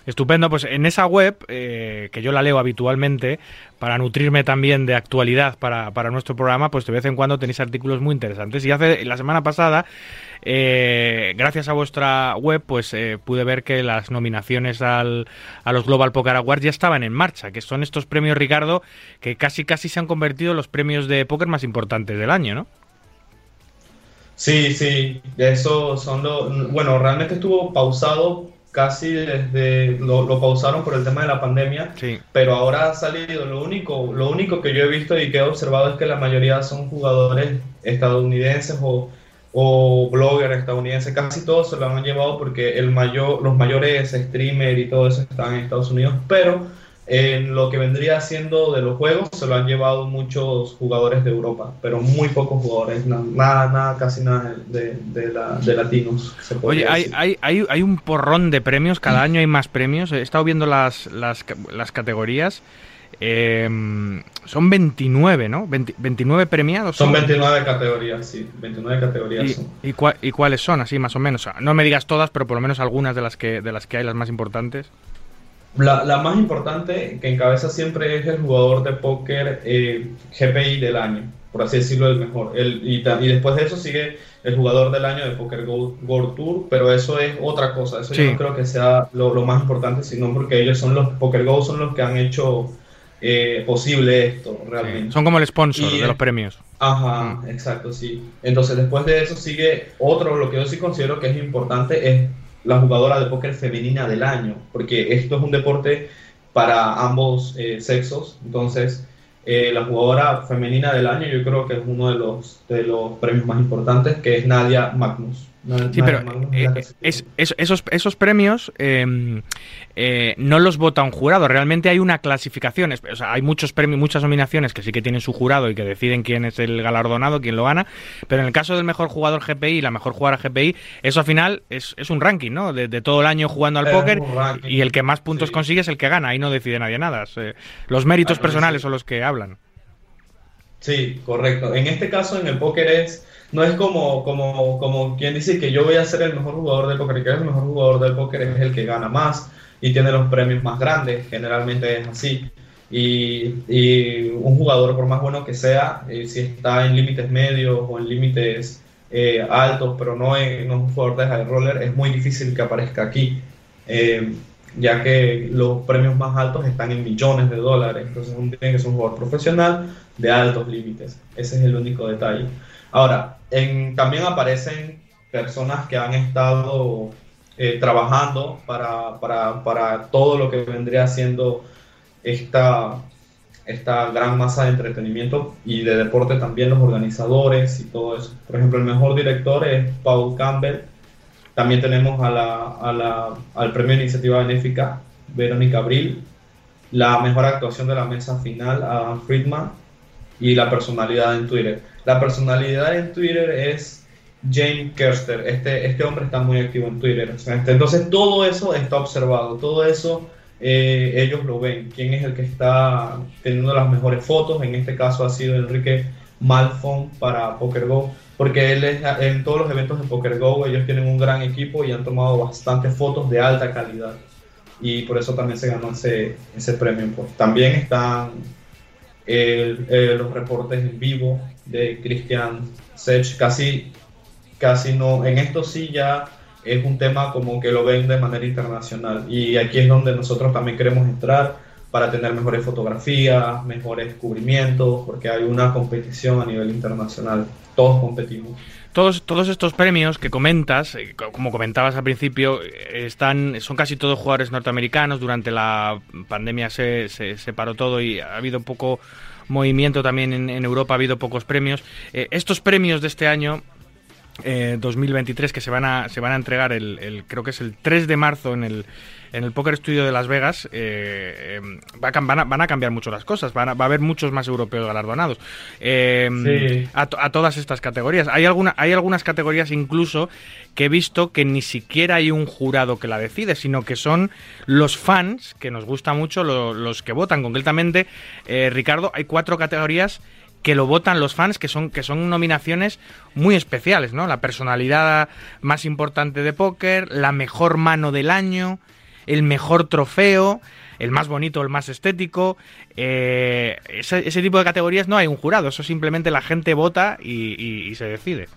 Estupendo, pues en esa web, eh, que yo la leo habitualmente, para nutrirme también de actualidad para, para, nuestro programa, pues de vez en cuando tenéis artículos muy interesantes. Y hace la semana pasada, eh, gracias a vuestra web, pues eh, pude ver que las nominaciones al, a los Global Poker Awards ya estaban en marcha, que son estos premios Ricardo que casi casi se han convertido en los premios de póker más importantes del año, ¿no? Sí, sí, eso son los... Bueno, realmente estuvo pausado casi desde lo, pausaron por el tema de la pandemia, pero ahora ha salido. Lo único, lo único que yo he visto y que he observado es que la mayoría son jugadores estadounidenses o, o bloggers estadounidenses. Casi todos se lo han llevado porque el mayor, los mayores streamers y todo eso están en Estados Unidos, pero en lo que vendría siendo de los juegos se lo han llevado muchos jugadores de Europa, pero muy pocos jugadores, nada, nada, casi nada de, de, latinos. Oye, hay, hay, hay, hay, un porrón de premios, cada año hay más premios. He estado viendo las, las, las categorías. Eh, son 29, ¿no? 29 premiados. Son 29 categorías, sí, 29 categorías. ¿Y, ¿Y, cuáles son, así más o menos? No me digas todas, pero por lo menos algunas de las que, de las que hay, las más importantes. La, la, más importante que encabeza siempre es el jugador de póker eh, GPI del año, por así decirlo, el mejor. El, y, y, después de eso sigue el jugador del año de Poker Gold, Tour, pero eso es otra cosa. Eso yo no creo que sea lo, lo, más importante, sino porque ellos son los, Poker Gold son los que han hecho eh, posible esto, realmente. Son como el sponsor de los premios. Ajá, mm. exacto, sí. Entonces después de eso sigue otro, lo que yo sí considero que es importante es la jugadora de póker femenina del año, porque esto es un deporte para ambos eh, sexos, entonces eh, la jugadora femenina del año yo creo que es uno de los, de los premios más importantes, que es Nadia Magnus. No- Sí, pero no- eh, no- es- es- esos, esos premios eh, eh, no los vota un jurado, realmente hay una clasificación. es- O sea, hay muchos premios, muchas nominaciones que sí que tienen su jurado y que deciden quién es el galardonado, quién lo gana. Pero en el caso del mejor jugador GPI y la mejor jugadora GPI, eso al final es, es un ranking, ¿no? De, de todo el año jugando al póker y el que más puntos sí. consigue es el que gana. Ahí no decide nadie nada. eh, los méritos Ah, personales sí. son los que hablan. Sí, correcto. En este caso, en el póker es, no es como, como, como quien dice que yo voy a ser el mejor jugador del póker, que el mejor jugador del póker es el que gana más y tiene los premios más grandes, generalmente es así. Y, y un jugador, por más bueno que sea, eh, si está en límites medios o en límites eh, altos, pero no, en, no es un jugador de high roller, es muy difícil que aparezca aquí. Eh, ya que los premios más altos están en millones de dólares, entonces uno tiene que ser un jugador profesional de altos límites, ese es el único detalle. Ahora, en, también aparecen personas que han estado eh, trabajando para, para, para todo lo que vendría siendo esta, esta gran masa de entretenimiento y de deporte también, los organizadores y todo eso. Por ejemplo, el mejor director es Paul Campbell, también tenemos a la, a la, al premio iniciativa benéfica Verónica Abril, la mejor actuación de la mesa final Adam Friedman y la personalidad en Twitter. La personalidad en Twitter es James Kerster. Este, este hombre está muy activo en Twitter. Este- entonces todo eso está observado, todo eso eh, ellos lo ven. ¿Quién es el que está teniendo las mejores fotos? En este caso ha sido Enrique Malfon para PokerGo, porque él es, en todos los eventos de PokerGo ellos tienen un gran equipo y han tomado bastantes fotos de alta calidad. Y por eso también se ganó ese, ese premio. Pues. También están los reportes en vivo de Christian Sech. Casi, casi no. En esto sí ya es un tema como que lo ven de manera internacional. Y aquí es donde nosotros también queremos entrar para tener mejores fotografías, mejores cubrimientos, porque hay una competición a nivel internacional. Todos competimos. Todos, todos estos premios que comentas, eh, co- como comentabas al principio, eh, están, son casi todos jugadores norteamericanos. Durante la pandemia se, se, paró todo y ha habido poco movimiento también en, en Europa, ha habido pocos premios. Eh, estos premios de este año, eh, 2023, que se van a, se van a entregar el, el- creo que es el 3 de marzo en el, en el Poker Studio de Las Vegas, eh, eh, va van, a, van a cambiar mucho las cosas, van a- va a haber muchos más europeos galardonados. Eh, Sí. a, to- a todas estas categorías. Hay, alguna, hay algunas categorías incluso que he visto que ni siquiera hay un jurado que la decide, sino que son los fans, que nos gusta mucho, lo- los que votan. Concretamente, eh, Ricardo, hay cuatro categorías que lo votan los fans, que son, que son nominaciones muy especiales, ¿no? La personalidad más importante de póker, la mejor mano del año, el mejor trofeo, el más bonito, el más estético. eh, ese, tipo de categorías no hay un jurado, eso simplemente la gente vota y, se decide.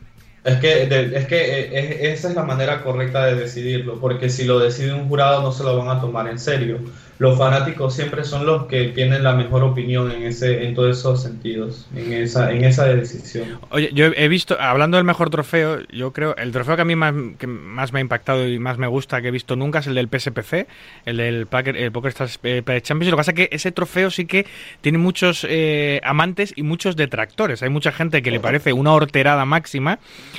Es que, es que eh, es- esa es la manera correcta de decidirlo, porque si lo decide un jurado no se lo van a tomar en serio. Los fanáticos siempre son los que tienen la mejor opinión en ese, en todos esos sentidos, en esa, en esa decisión. Oye, yo he visto, hablando del mejor trofeo, yo creo, el trofeo que a mí más, que más me ha impactado y más me gusta que he visto nunca es el del PSPC, el del Poker, el Poker Stars eh, Pride Championship. Lo que pasa es que ese trofeo sí que tiene muchos eh, amantes y muchos detractores. Hay mucha gente que le parece una horterada máxima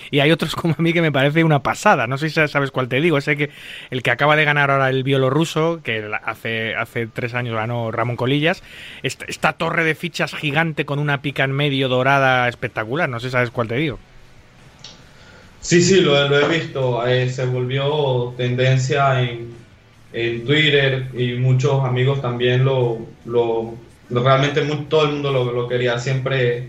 y hay otros como a mí que me parece una pasada. No sé si sabes cuál te digo. Ese que el que acaba de ganar ahora el bielorruso, que la- hace, tres años ganó Ramón Colillas. Esta, torre de fichas gigante con una pica en medio dorada espectacular. No sé si sabes cuál te digo. Sí, sí, lo, he visto. eh, se volvió tendencia en, en Twitter y muchos amigos también lo, lo, lo- realmente mu- todo el mundo lo, lo quería. Siempre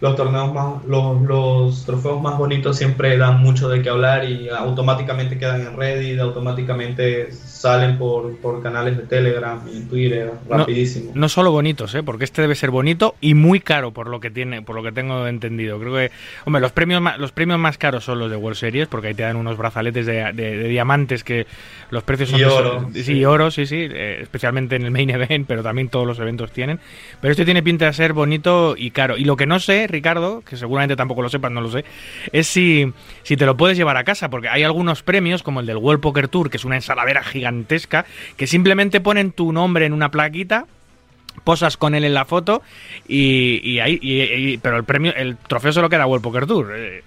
los torneos más, los, los trofeos más bonitos siempre dan mucho de qué hablar y automáticamente quedan en Reddit, automáticamente salen por, por canales de Telegram y Twitter No- rapidísimo. No solo bonitos, ¿eh? porque este debe ser bonito y muy caro por lo que tiene, por lo que tengo entendido. Creo que, hombre, los premios más, los premios más caros son los de World Series, porque ahí te dan unos brazaletes de, de- de diamantes que los precios son Y de- oro, sí, sí. oro, sí, sí, eh, especialmente en el main event, pero también todos los eventos tienen. Pero este tiene pinta de ser bonito y caro. Y lo que no sé, Ricardo, que seguramente tampoco lo sepas, no lo sé, es si, si te lo puedes llevar a casa, porque hay algunos premios, como el del World Poker Tour, que es una ensaladera gigantesca, que simplemente ponen tu nombre en una plaquita posas con él en la foto y, y ahí y- y- pero el premio el trofeo solo queda World Poker Tour eh,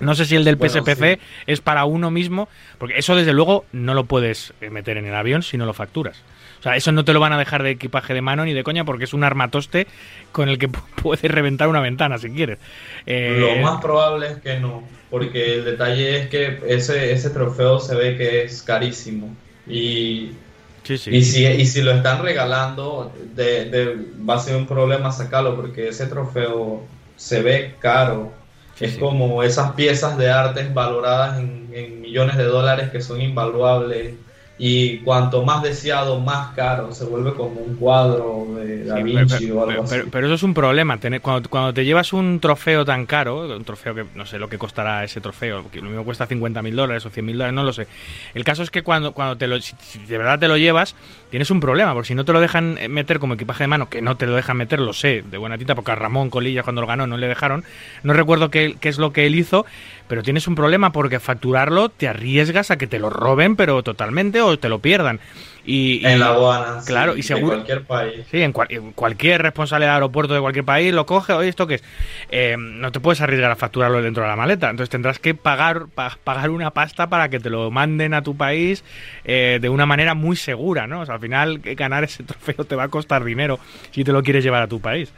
No sé si el del Bueno, PSPC sí. es para uno mismo, porque eso desde luego no lo puedes meter en el avión si no lo facturas. O sea, eso no te lo van a dejar de equipaje de mano ni de coña porque es un armatoste con el que pu- puedes reventar una ventana si quieres. Eh, Lo más probable es que no, porque el detalle es que ese, ese trofeo se ve que es carísimo. Y, sí, sí. y, si, y si lo están regalando, de, de- va a ser un problema sacarlo, porque ese trofeo se ve caro. Sí, es como esas piezas de artes valoradas en, en millones de dólares que son invaluables. Y cuanto más deseado, más caro. Se vuelve como un cuadro de Da Sí, Vinci pero, o algo así. pero- pero eso es un problema. tener- cuando, cuando te llevas un trofeo tan caro, un trofeo que no sé lo que costará ese trofeo, que lo mismo cuesta 50 mil dólares o 100 mil dólares, no lo sé. El caso es que cuando, cuando te lo, si de verdad te lo llevas, tienes un problema, porque si no te lo dejan eh, meter como equipaje de mano, que no te lo dejan meter, lo sé, de buena tinta, porque a Ramón Colilla cuando lo ganó no le dejaron, no recuerdo qué, qué es lo que él hizo, pero tienes un problema porque facturarlo te arriesgas a que te lo roben, pero totalmente, o te lo pierdan. Y, en la aduana. sí, claro, y seguro- cualquier país. Sí, en, cual- en cualquier responsable de aeropuerto de cualquier país lo coge, oye, ¿esto qué es? Eh, no te puedes arriesgar a facturarlo dentro de la maleta, entonces tendrás que pagar, pa- pagar una pasta para que te lo manden a tu país eh, de una manera muy segura, ¿no? O sea, al final que ganar ese trofeo te va a costar dinero si te lo quieres llevar a tu país.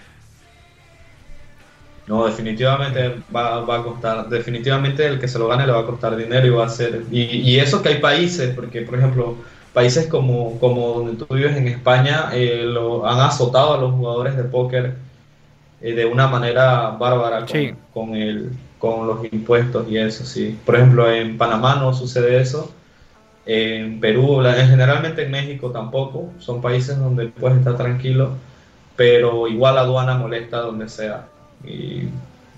No, definitivamente va, va a costar, definitivamente el que se lo gane le va a costar dinero y va a ser, y, y eso que hay países, porque por ejemplo, países como, como donde tú vives en España, eh, lo, han azotado a los jugadores de póker eh, de una manera bárbara con, Sí. con, el, con los impuestos y eso, sí. Por ejemplo, en Panamá no sucede eso, en Perú, generalmente en México tampoco, son países donde puedes estar tranquilo, pero igual la aduana molesta donde sea. Y,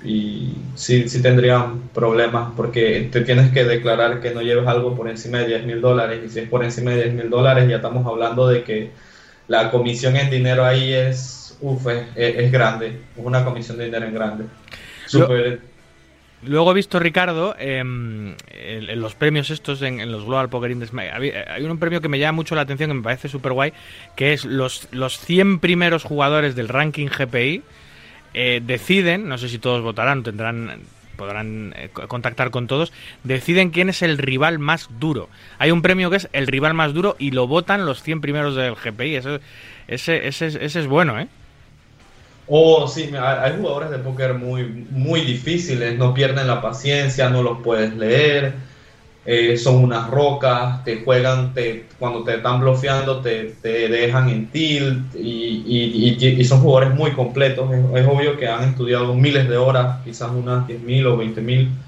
y sí, sí tendrían problemas porque te tienes que declarar que no lleves algo por encima de 10 mil dólares y si es por encima de 10 mil dólares ya estamos hablando de que la comisión en dinero ahí es, uf, es, grande, es una comisión de dinero en grande. Súper- Luego he visto, Ricardo, em, en, en los premios estos, en, en los Global Poker Index, hay, hay un premio que me llama mucho la atención, que me parece súper guay, que es los, los 100 primeros jugadores del ranking GPI eh, deciden, no sé si todos votarán, tendrán podrán eh, co- contactar con todos, deciden quién es el rival más duro. Hay un premio que es el rival más duro y lo votan los 100 primeros del GPI. Eso- ese, ese, ese es bueno, ¿eh? Oh, sí, hay jugadores de póker muy, muy difíciles, no pierden la paciencia, no los puedes leer, eh, son unas rocas, te juegan, te, cuando te están bloqueando te, te dejan en tilt y, y- y- son jugadores muy completos. Es, es obvio que han estudiado miles de horas, quizás unas 10.000 o 20.000.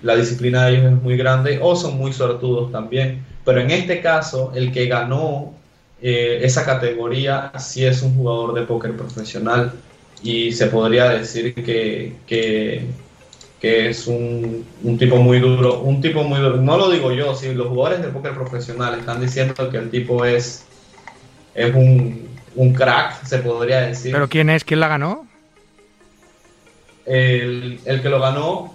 La disciplina de ellos es muy grande o son muy sortudos también. Pero en este caso, el que ganó eh, esa categoría sí es un jugador de póker profesional y se podría decir que, que, que es un, un tipo muy duro, un tipo muy duro, no lo digo yo, si los jugadores de póker profesional están diciendo que el tipo es, es un, un crack, se podría decir. ¿Pero quién es? ¿Quién la ganó? El, el que lo ganó,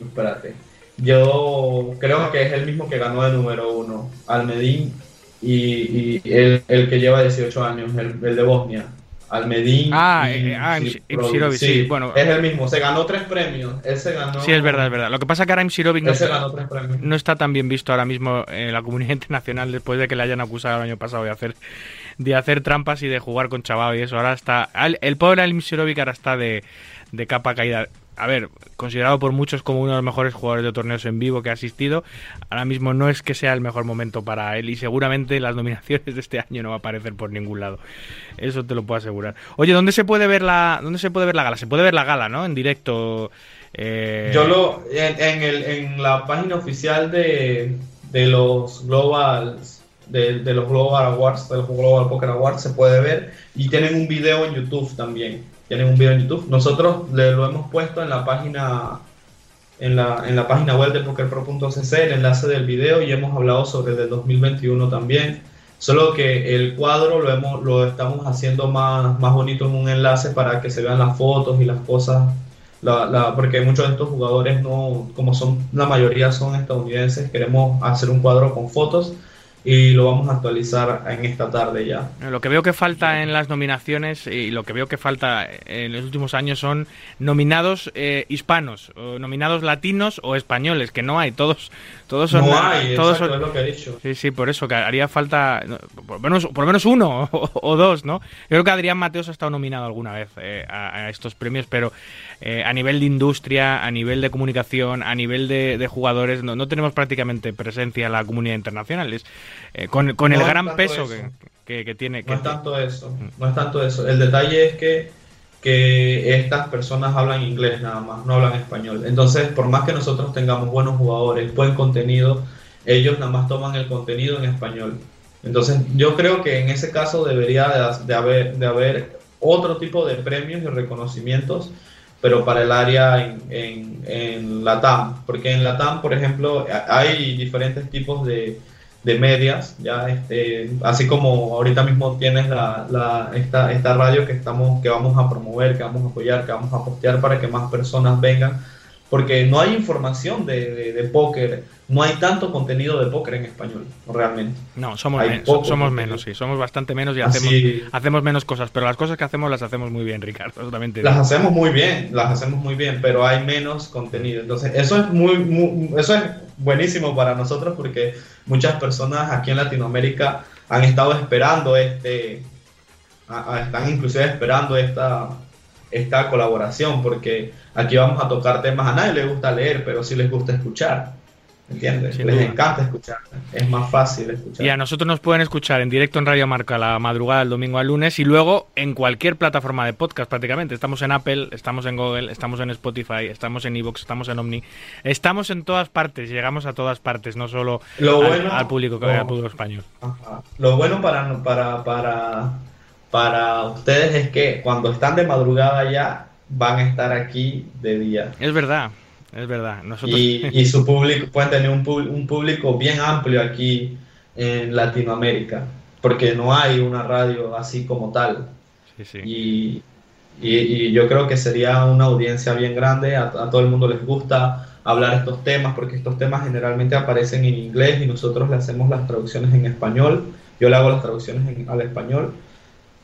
espérate, yo creo que es el mismo que ganó el número uno, Almedín, y, y el, el que lleva 18 años, el, el de Bosnia. Almedín. Ah, y- eh, ah, sí, Pro- bueno. Es el mismo, se ganó tres premios. Ese ganó. Sí, es verdad, es verdad. Lo que pasa es que ahora Sirovic no está, no tan bien visto ahora mismo en la comunidad internacional después de que le hayan acusado el año pasado de hacer de hacer trampas y de jugar con chaval y eso. Ahora está. al- El pobre Alim ahora está de, de capa caída. A ver, considerado por muchos como uno de los mejores jugadores de torneos en vivo que ha asistido, ahora mismo no es que sea el mejor momento para él y seguramente las nominaciones de este año no va a aparecer por ningún lado. Eso te lo puedo asegurar. Oye, ¿dónde se puede ver la, dónde se puede ver la gala? Se puede ver la gala, ¿no? En directo. eh, Yo lo. En, el, en la página oficial de, de los Global. De, de los Global Awards, de los Global Poker Awards, se puede ver. Y tienen un video en YouTube también. Tienen un video en YouTube. Nosotros le, lo hemos puesto en la página. En la, en la página web de pokerpro.cc, el enlace del video, y hemos hablado sobre el del 2021 también. Solo que el cuadro lo, hemos, lo estamos haciendo más, más bonito en un enlace para que se vean las fotos y las cosas la, la- porque muchos de estos jugadores no, como son la mayoría son estadounidenses, queremos hacer un cuadro con fotos y lo vamos a actualizar en esta tarde ya. Lo que veo que falta en las nominaciones y lo que veo que falta en los últimos años son nominados eh, hispanos, o nominados latinos o españoles, que no hay, todos, todos son... No hay, todos exacto, son- es lo que he dicho. Sí, sí, por eso, que haría falta por lo menos, por lo menos uno o, o dos, ¿no? Yo creo que Adrián Mateos ha estado nominado alguna vez eh, a, a estos premios, pero eh, a nivel de industria, a nivel de comunicación, a nivel de, de jugadores, no, no tenemos prácticamente presencia en la comunidad internacional. Es, eh, con, con No el gran peso eso. que, que- que tiene... No es tanto eso, no es tanto eso. El detalle es que, que estas personas hablan inglés nada más, no hablan español. Entonces, por más que nosotros tengamos buenos jugadores, buen contenido, ellos nada más toman el contenido en español. Entonces, yo creo que en ese caso debería de, de haber, de haber otro tipo de premios y reconocimientos, pero para el área en, en, en Latam. Porque en Latam, por ejemplo, hay diferentes tipos de, de medias, ya este, así como ahorita mismo tienes la, la- esta, esta radio que estamos, que vamos a promover, que vamos a apoyar, que vamos a postear para que más personas vengan, porque no hay información de, de, de póker, no hay tanto contenido de póker en español, realmente. No, somos, men- somos contenido. menos, sí, somos bastante menos y Así- hacemos, menos cosas, pero las cosas que hacemos las hacemos muy bien, Ricardo. Las hacemos muy bien, las hacemos muy bien, pero hay menos contenido. Entonces, eso es muy, muy- eso es buenísimo para nosotros porque muchas personas aquí en Latinoamérica han estado esperando este, a- a- están inclusive esperando esta, esta colaboración porque aquí vamos a tocar temas a nadie le gusta leer, pero sí les gusta escuchar. ¿Entiendes? Sin les duda. encanta escuchar. Es más fácil escuchar. Y a nosotros nos pueden escuchar en directo en Radio Marca la madrugada del domingo al lunes y luego en cualquier plataforma de podcast prácticamente. Estamos en Apple, estamos en Google, estamos en Spotify, estamos en Evox, estamos en Omni. Estamos en todas partes, llegamos a todas partes, no solo Lo al, bueno- al público, lo- al público español. Ajá. Lo bueno para, para, para, para ustedes es que cuando están de madrugada ya van a estar aquí de día. Es verdad, es verdad. Nosotros Y, y su público, pueden tener un, un público bien amplio aquí en Latinoamérica, porque no hay una radio así como tal. Sí, sí. Y, y- y yo creo que sería una audiencia bien grande, a, a todo el mundo les gusta hablar estos temas, porque estos temas generalmente aparecen en inglés y nosotros le hacemos las traducciones en español, yo le hago las traducciones en- al español,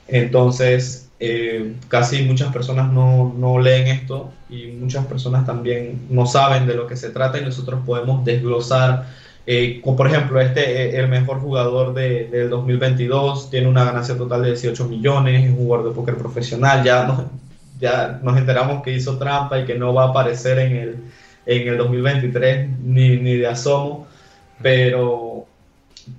entonces eh, casi muchas personas no, no leen esto y muchas personas también no saben de lo que se trata y nosotros podemos desglosar eh, por ejemplo, este, eh, el mejor jugador de, del 2022 tiene una ganancia total de 18 millones, es un jugador de póker profesional. Ya nos, ya nos enteramos que hizo trampa y que no va a aparecer en el, en el 2023 ni, ni de asomo, pero,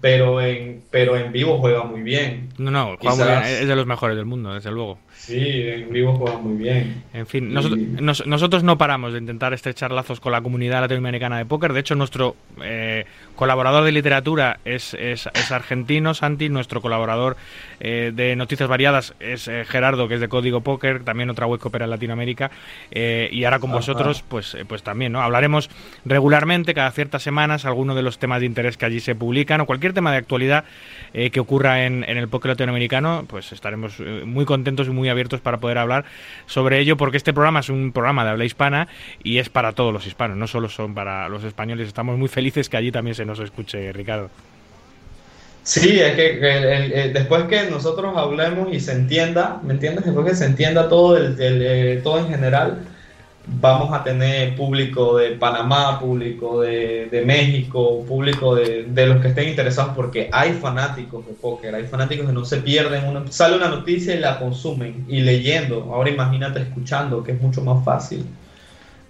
pero, en, pero en vivo juega muy bien. No, no, juega muy Quizás- bien, es de los mejores del mundo, desde luego. Sí, en vivo juega muy bien. En fin, Y- nosotros, nos- nosotros no paramos de intentar estrechar lazos con la comunidad latinoamericana de póker. De hecho, nuestro eh, colaborador de literatura es, es, es argentino, Santi. Nuestro colaborador eh, de noticias variadas es eh, Gerardo, que es de Código Póker, también otra web que opera en Latinoamérica. Eh, y ahora con Ajá. vosotros, pues, eh, pues también, ¿no? Hablaremos regularmente, cada ciertas semanas, algunos de los temas de interés que allí se publican o cualquier tema de actualidad que ocurra en, en el póker latinoamericano, pues estaremos eh, muy contentos y muy abiertos para poder hablar sobre ello, porque este programa es un programa de habla hispana y es para todos los hispanos, no solo son para los españoles. Estamos muy felices que allí también se nos escuche, Ricardo. Sí, es que el- después que nosotros hablemos y se entienda, ¿me entiendes? Después que se entienda todo, el, eh, todo en general, vamos a tener público de Panamá, público de, de México, público de, de los que estén interesados, porque hay fanáticos de póker, hay fanáticos que no se pierden, una, sale una noticia y la consumen, y leyendo, ahora imagínate escuchando, que es mucho más fácil,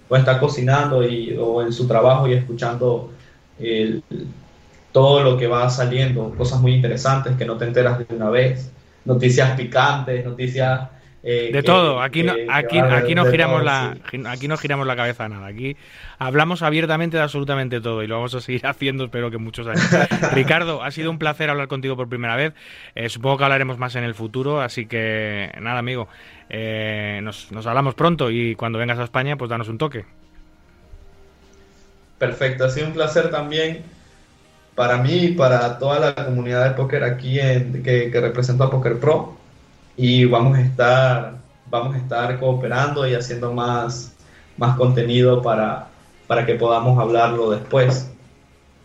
o está cocinando y, o en su trabajo y escuchando todo lo que va saliendo, cosas muy interesantes que no te enteras de una vez, noticias picantes, noticias... eh, De que- todo, aquí no, aquí, no giramos todo, la sí. aquí no giramos la cabeza a nada. Aquí hablamos abiertamente de absolutamente todo y lo vamos a seguir haciendo, espero que muchos años. Ricardo, ha sido un placer hablar contigo por primera vez. Eh, supongo que hablaremos más en el futuro, así que nada, amigo, eh, nos, nos hablamos pronto y cuando vengas a España, pues danos un toque. Perfecto, ha sido un placer también para mí y para toda la comunidad de póker aquí en, que, que represento a Poker Pro y vamos a estar vamos a estar cooperando y haciendo más, más contenido para, para que podamos hablarlo después.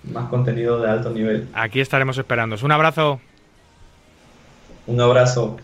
más contenido de alto nivel. Aquí estaremos esperando. Un abrazo. Un abrazo.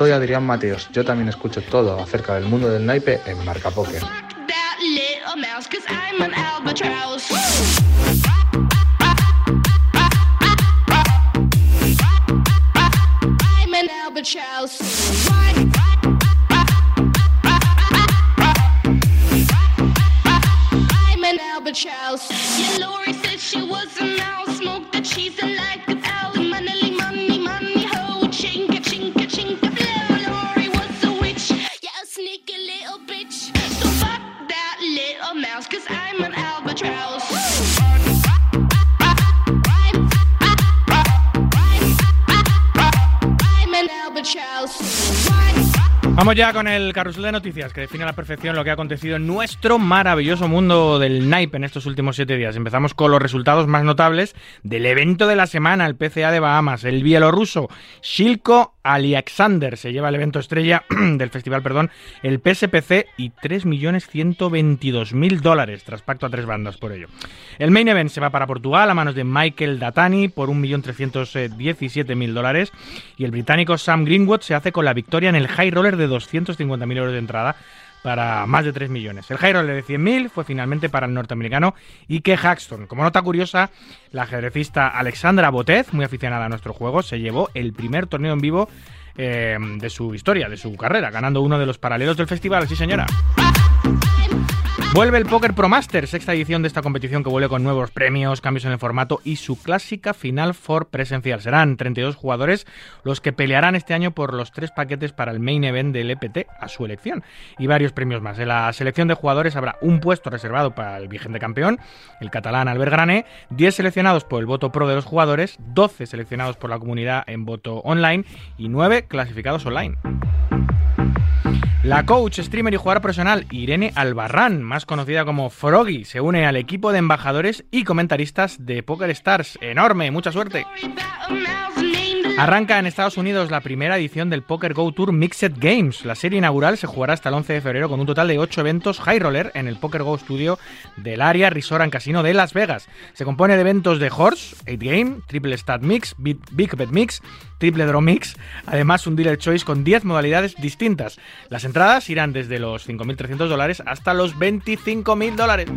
Soy Adrián Mateos. Yo también escucho todo acerca del mundo del naipe en Marca Póker. Vamos ya con el carrusel de noticias que define a la perfección lo que ha acontecido en nuestro maravilloso mundo del naipe en estos últimos siete días. Empezamos con los resultados más notables del evento de la semana, el PCA de Bahamas. El bielorruso Shilko Alexander se lleva el evento estrella del festival, perdón, el PSPC y 3.122.000 dólares tras pacto a tres bandas por ello. El main event se va para Portugal a manos de Michael Datani por 1.317.000 dólares y el británico Sam Greenwood se hace con la victoria en el high roller de 250.000 euros de entrada para más de 3 millones. El high roller de 100.000 fue finalmente para el norteamericano Ike Haxton. Como nota curiosa, la ajedrecista Alexandra Botez, muy aficionada a nuestro juego, se llevó el primer torneo en vivo eh, de su historia, de su carrera, ganando uno de los paralelos del festival. Sí, señora. Vuelve el Poker Pro Master, sexta edición de esta competición que vuelve con nuevos premios, cambios en el formato y su clásica final for presencial. Serán 32 jugadores los que pelearán este año por los tres paquetes para el main event del EPT a su elección y varios premios más. En la selección de jugadores habrá un puesto reservado para el vigente campeón, el catalán Albert Grané, 10 seleccionados por el voto pro de los jugadores, 12 seleccionados por la comunidad en voto online y 9 clasificados online. La coach, streamer y jugadora profesional Irene Albarrán, más conocida como Froggy, se une al equipo de embajadores y comentaristas de Poker Stars. Enorme, mucha suerte. Arranca en Estados Unidos la primera edición del Poker Go Tour Mixed Games. La serie inaugural se jugará hasta el 11 de febrero con un total de 8 eventos high roller en el Poker Go Studio del área Resort and Casino de Las Vegas. Se compone de eventos de Horse, 8 Game, Triple Stat Mix, Big Bet Mix, Triple Draw Mix, además un Dealer Choice con 10 modalidades distintas. Las entradas irán desde los 5.300 dólares hasta los 25.000 dólares.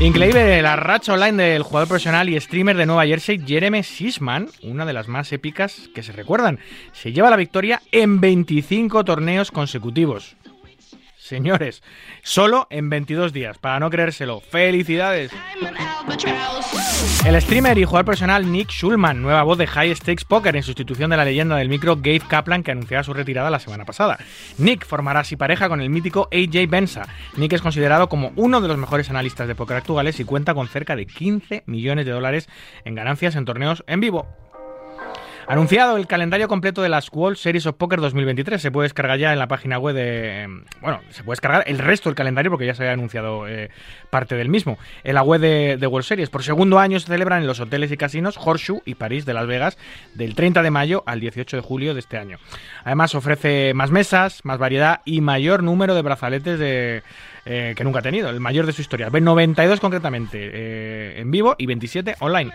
Increíble la racha online del jugador profesional y streamer de Nueva Jersey, Jeremy Sisman, una de las más épicas que se recuerdan. Se lleva la victoria en 25 torneos consecutivos. Señores, solo en 22 días, para no creérselo. ¡Felicidades! El streamer y jugador profesional Nick Schulman, nueva voz de High Stakes Poker en sustitución de la leyenda del micro Gabe Kaplan que anunciaba su retirada la semana pasada. Nick formará así pareja con el mítico AJ Benza. Nick es considerado como uno de los mejores analistas de póker actuales y cuenta con cerca de 15 millones de dólares en ganancias en torneos en vivo. Anunciado el calendario completo de las World Series of Poker 2023. Se puede descargar ya en la página web de. Bueno, se puede descargar el resto del calendario porque ya se había anunciado eh, parte del mismo. En la web de, de, World Series. Por segundo año se celebran en los hoteles y casinos Horseshoe y París de Las Vegas del 30 de mayo al 18 de julio de este año. Además, ofrece más mesas, más variedad y mayor número de brazaletes de. Eh, que nunca ha tenido, el mayor de su historia. 92 concretamente eh, en vivo y 27 online.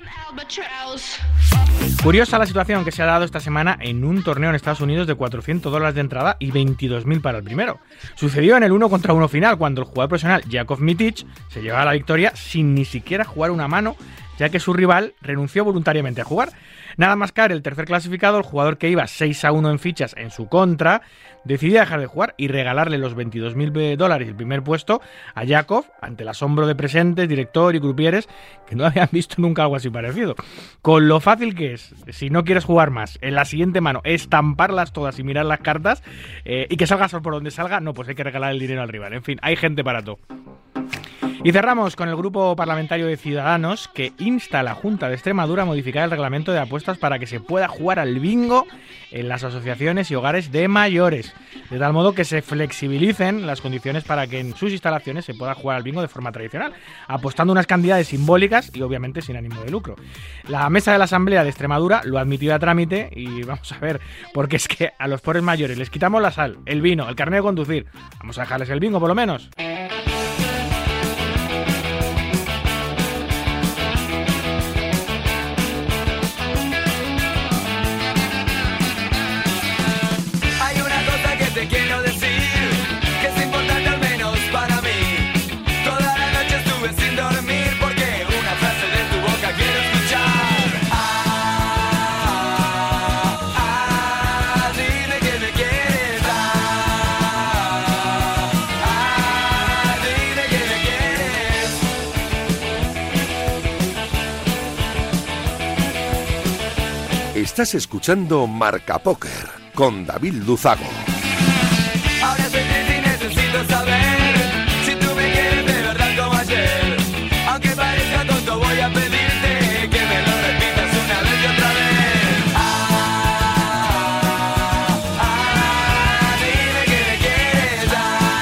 Curiosa la situación que se ha dado esta semana en un torneo en Estados Unidos de 400 dólares de entrada y 22.000 para el primero. Sucedió en el 1 contra 1 final cuando el jugador profesional Jakov Mitic se llevaba la victoria sin ni siquiera jugar una mano ya que su rival renunció voluntariamente a jugar. Nada más caer el tercer clasificado, el jugador que iba 6 a 1 en fichas en su contra, decidió dejar de jugar y regalarle los 22.000 dólares el primer puesto a Yakov ante el asombro de presentes, director y grupieres que no habían visto nunca algo así parecido. Con lo fácil que es, si no quieres jugar más, en la siguiente mano, estamparlas todas y mirar las cartas eh, y que salga por donde salga, no, pues hay que regalar el dinero al rival. En fin, hay gente para todo. Y cerramos con el grupo parlamentario de Ciudadanos que insta a la Junta de Extremadura a modificar el reglamento de apuestas para que se pueda jugar al bingo en las asociaciones y hogares de mayores, de tal modo que se flexibilicen las condiciones para que en sus instalaciones se pueda jugar al bingo de forma tradicional, apostando unas cantidades simbólicas y obviamente sin ánimo de lucro. La mesa de la Asamblea de Extremadura lo ha admitido a trámite y vamos a ver, porque es que a los pobres mayores les quitamos la sal, el vino, el carnet de conducir, vamos a dejarles el bingo por lo menos. Estás escuchando Marca Póker con David Luzago. Ahora soy triste y necesito saber si tú me quieres de verdad como ayer. Aunque parezca tonto, voy a pedirte que me lo repitas una vez y otra vez. Ah, ah, dime que me quieres. Ah,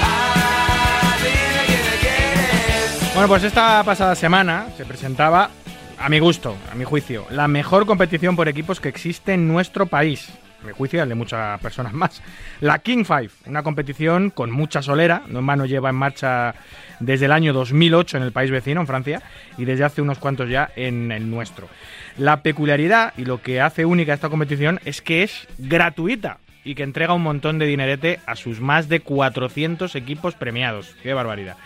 ah, dime que me quieres. Bueno, pues esta pasada semana se presentaba, a mi gusto, a mi juicio, la mejor competición por equipos que existe en nuestro país. A mi juicio al de muchas personas más. La King Five, una competición con mucha solera, no en vano lleva en marcha desde el año 2008 en el país vecino, en Francia, y desde hace unos cuantos ya en el nuestro. La peculiaridad y lo que hace única esta competición es que es gratuita y que entrega un montón de dinerete a sus más de 400 equipos premiados. ¡Qué barbaridad!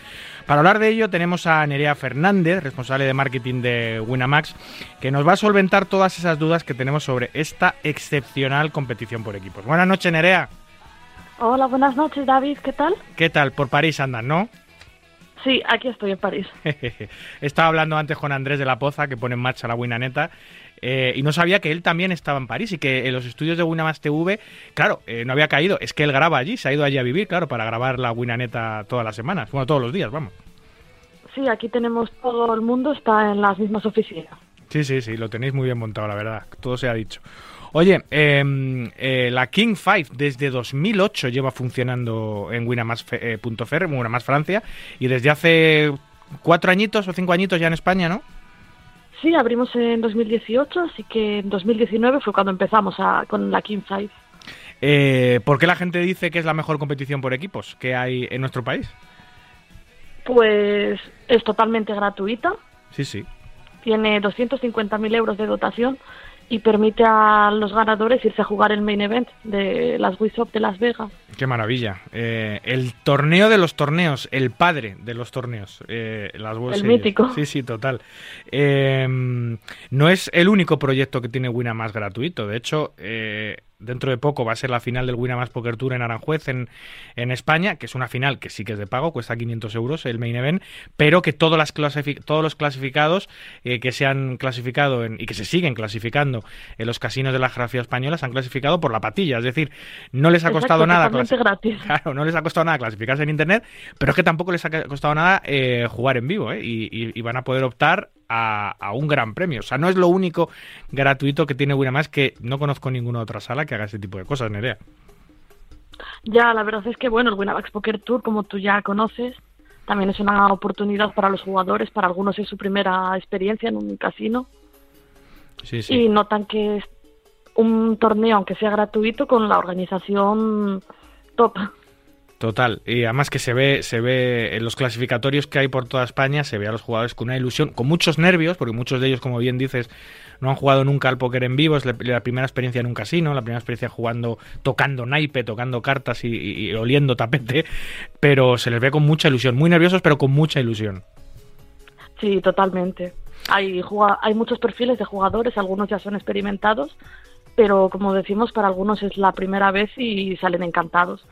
Para hablar de ello tenemos a Nerea Fernández, responsable de marketing de Winamax, que nos va a solventar todas esas dudas que tenemos sobre esta excepcional competición por equipos. Buenas noches, Nerea. Hola, buenas noches, David. ¿Qué tal? ¿Qué tal? Por París andan, ¿no? Sí, aquí estoy en París. Estaba hablando antes con Andrés de la Poza, que pone en marcha la Winaneta, eh, y no sabía que él también estaba en París y que en los estudios de Winamax TV, claro, eh, no había caído. Es que él graba allí, se ha ido allí a vivir, claro, para grabar la Winaneta todas las semanas. Bueno, todos los días, vamos. Sí, aquí tenemos todo el mundo, está en las mismas oficinas. Sí, sí, sí, lo tenéis muy bien montado, la verdad. Todo se ha dicho. Oye, eh, eh, la King 5 desde 2008 lleva funcionando en Winamax.fer, en Winamax Francia, y desde hace cuatro añitos o cinco añitos ya en España, ¿no? Sí, abrimos en 2018, así que en 2019 fue cuando empezamos a- con la King Five. Eh, ¿Por qué la gente dice que es la mejor competición por equipos que hay en nuestro país? Pues es totalmente gratuita, Sí, sí. tiene 250.000 euros de dotación y permite a los ganadores irse a jugar el main event de las Wizop de Las Vegas. Qué maravilla. Eh, el torneo de los torneos, el padre de los torneos. eh, las World El Series. mítico. Sí, sí, total. Eh, no es el único proyecto que tiene Winamax gratuito. De hecho, dentro de poco va a ser la final del Winamax Poker Tour en Aranjuez, en, en España, que es una final que sí que es de pago, cuesta 500 euros el main event, pero que todos, las todos los clasificados eh, que se han clasificado en- y que se siguen clasificando en los casinos de la geografía española se han clasificado por la patilla. Es decir, no les ha costado Exacto, nada gratis. Claro, no les ha costado nada clasificarse en internet, pero es que tampoco les ha costado nada eh, jugar en vivo, ¿eh? y, y- y van a poder optar a, a un gran premio. O sea, no es lo único gratuito que tiene Winamax, que no conozco ninguna otra sala que haga ese tipo de cosas, Nerea. Ya, la verdad es que, bueno, el Winamax Poker Tour, como tú ya conoces, también es una oportunidad para los jugadores, para algunos es su primera experiencia en un casino Sí, sí. y notan que es un torneo, aunque sea gratuito, con la organización top. Total, y además que se ve, se ve en los clasificatorios que hay por toda España, se ve a los jugadores con una ilusión, con muchos nervios, porque muchos de ellos, como bien dices, no han jugado nunca al póker en vivo, es la, primera experiencia en un casino, la primera experiencia jugando, tocando naipe, tocando cartas y, y- oliendo tapete, pero se les ve con mucha ilusión, muy nerviosos, pero con mucha ilusión. Sí, totalmente. Hay, hay muchos perfiles de jugadores, algunos ya son experimentados, pero como decimos, para algunos es la primera vez y salen encantados.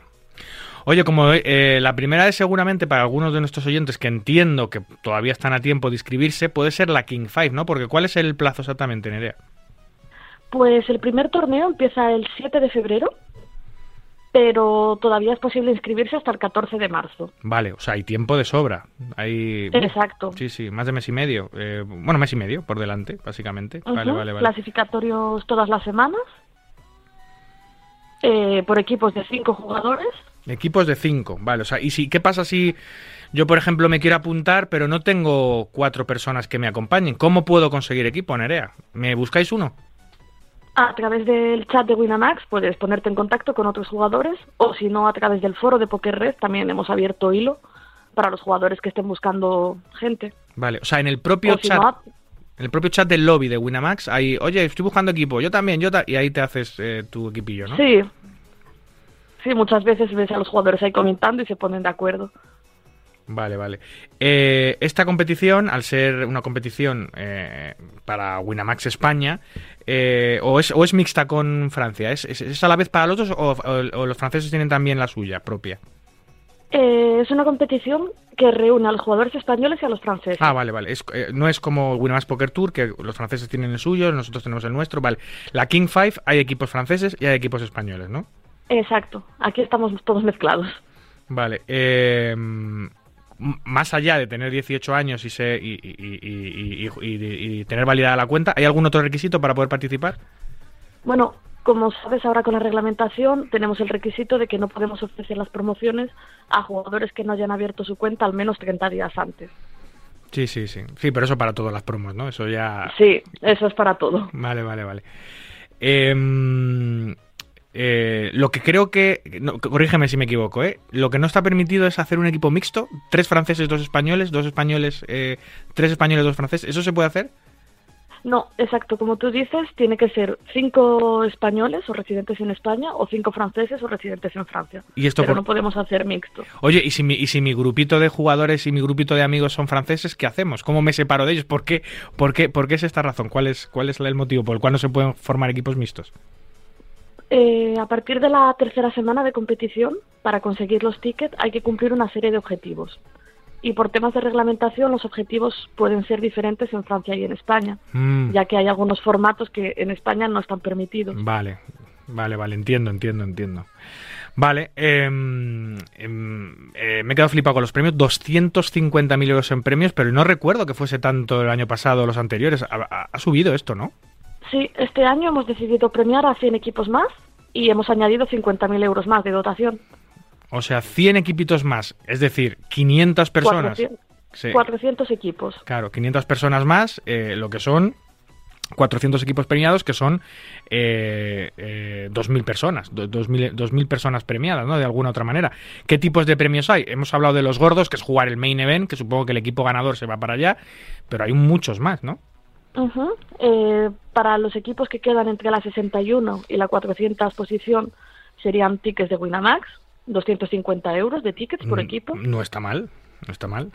Oye, como eh, la primera vez seguramente para algunos de nuestros oyentes que entiendo que todavía están a tiempo de inscribirse, puede ser la King Five, ¿no? Porque ¿cuál es el plazo exactamente, Nerea? Pues el primer torneo empieza el 7 de febrero, pero todavía es posible inscribirse hasta el 14 de marzo. Vale, o sea, hay tiempo de sobra. Hay... Exacto. Sí, sí, más de mes y medio. Eh, bueno, mes y medio por delante, básicamente. Vale, vale, vale. Clasificatorios todas las semanas, eh, por equipos de cinco jugadores. Equipos de cinco, vale. O sea, ¿y si, qué pasa si yo, por ejemplo, me quiero apuntar, pero no tengo cuatro personas que me acompañen? ¿Cómo puedo conseguir equipo, Nerea? ¿Me buscáis uno? A través del chat de Winamax puedes ponerte en contacto con otros jugadores o si no a través del foro de Poker Red también hemos abierto hilo para los jugadores que estén buscando gente. Vale, o sea, en el propio O si chat. no, En el propio chat del lobby de Winamax hay, oye, estoy buscando equipo, yo también, yo ta-", y ahí te haces eh, tu equipillo, ¿no? Sí. Sí, muchas veces ves a los jugadores ahí comentando y se ponen de acuerdo. Vale, vale. Eh, esta competición, al ser una competición eh, para Winamax España, eh, o, es, o es mixta con Francia, ¿Es, es, es a la vez para los otros o, o- o los franceses tienen también la suya propia? Eh, es una competición que reúne a los jugadores españoles y a los franceses. Ah, vale, vale. Es, eh, no es como Winamax Poker Tour, que los franceses tienen el suyo, nosotros tenemos el nuestro. Vale. La King Five hay equipos franceses y hay equipos españoles, ¿no? Exacto. Aquí estamos todos mezclados. Vale. eh, más allá de tener 18 años y, se, y, tener validada la cuenta, ¿hay algún otro requisito para poder participar? Bueno, como sabes ahora con la reglamentación tenemos el requisito de que no podemos ofrecer las promociones a jugadores que no hayan abierto su cuenta al menos 30 días antes. Sí, sí, sí. Sí, pero eso para todas las promos, ¿no? Eso ya... Sí, eso es para todo. Vale, vale, vale. Em, eh, lo que creo que... no, corrígeme si me equivoco, ¿eh? Lo que no está permitido es hacer un equipo mixto. Tres franceses, dos españoles, dos españoles, eh, tres españoles, dos franceses. ¿Eso se puede hacer? No, exacto, como tú dices, tiene que ser cinco españoles o residentes en España o cinco franceses o residentes en Francia. ¿Y esto Pero por- no podemos hacer mixto. Oye, ¿y si, mi, ¿y si mi grupito de jugadores y mi grupito de amigos son franceses, qué hacemos? ¿Cómo me separo de ellos? ¿Por qué, por qué, por qué es esta razón? ¿Cuál es, ¿Cuál es el motivo por el cual no se pueden formar equipos mixtos? Eh, a partir de la tercera semana de competición, para conseguir los tickets hay que cumplir una serie de objetivos. Y por temas de reglamentación, los objetivos pueden ser diferentes en Francia y en España, Mm, ya que hay algunos formatos que en España no están permitidos. Vale, vale, vale, entiendo, entiendo, entiendo. Vale, em, em, eh, me he quedado flipado con los premios, 250.000 euros en premios, pero no recuerdo que fuese tanto el año pasado o los anteriores. Ha, ha- ha subido esto, ¿no? Sí, este año hemos decidido premiar a 100 equipos más y hemos añadido 50.000 euros más de dotación. O sea, 100 equipitos más, es decir, 500 personas. 400, Sí. 400 equipos. Claro, 500 personas más, eh, lo que son 400 equipos premiados, que son eh, eh, 2.000 personas, do- 2.000, 2.000 personas premiadas, ¿no? De alguna otra manera. ¿Qué tipos de premios hay? Hemos hablado de los gordos, que es jugar el main event, que supongo que el equipo ganador se va para allá, pero hay muchos más, ¿no? Eh, para los equipos que quedan entre la 61 y la 400 posición serían tickets de Winamax, 250 euros de tickets por Mm, equipo. No está mal, no está mal.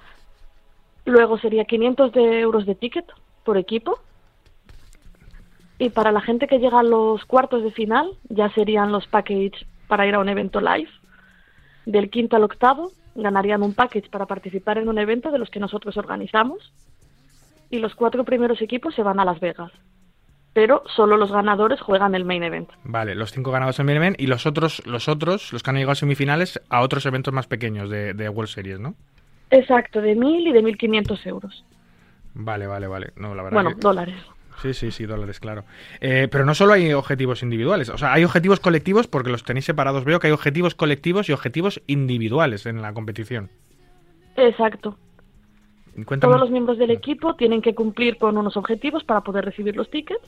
Luego sería 500 de euros de ticket por equipo. Y para la gente que llega a los cuartos de final, ya serían los packages para ir a un evento live. Del quinto al octavo, ganarían un package para participar en un evento de los que nosotros organizamos. Y los cuatro primeros equipos se van a Las Vegas. Pero solo los ganadores juegan el main event. Vale, los cinco ganados en main event y los otros, los otros, los que han llegado a semifinales, a otros eventos más pequeños de, de World Series, ¿no? Exacto, de 1.000 y de 1.500 euros. Vale, vale, vale. No, la verdad Bueno, que- dólares. Sí, sí, sí, dólares, claro. Eh, pero no solo hay objetivos individuales, o sea, hay objetivos colectivos porque los tenéis separados. Veo que hay objetivos colectivos y objetivos individuales en la competición. Exacto. Todos los miembros del equipo tienen que cumplir con unos objetivos para poder recibir los tickets.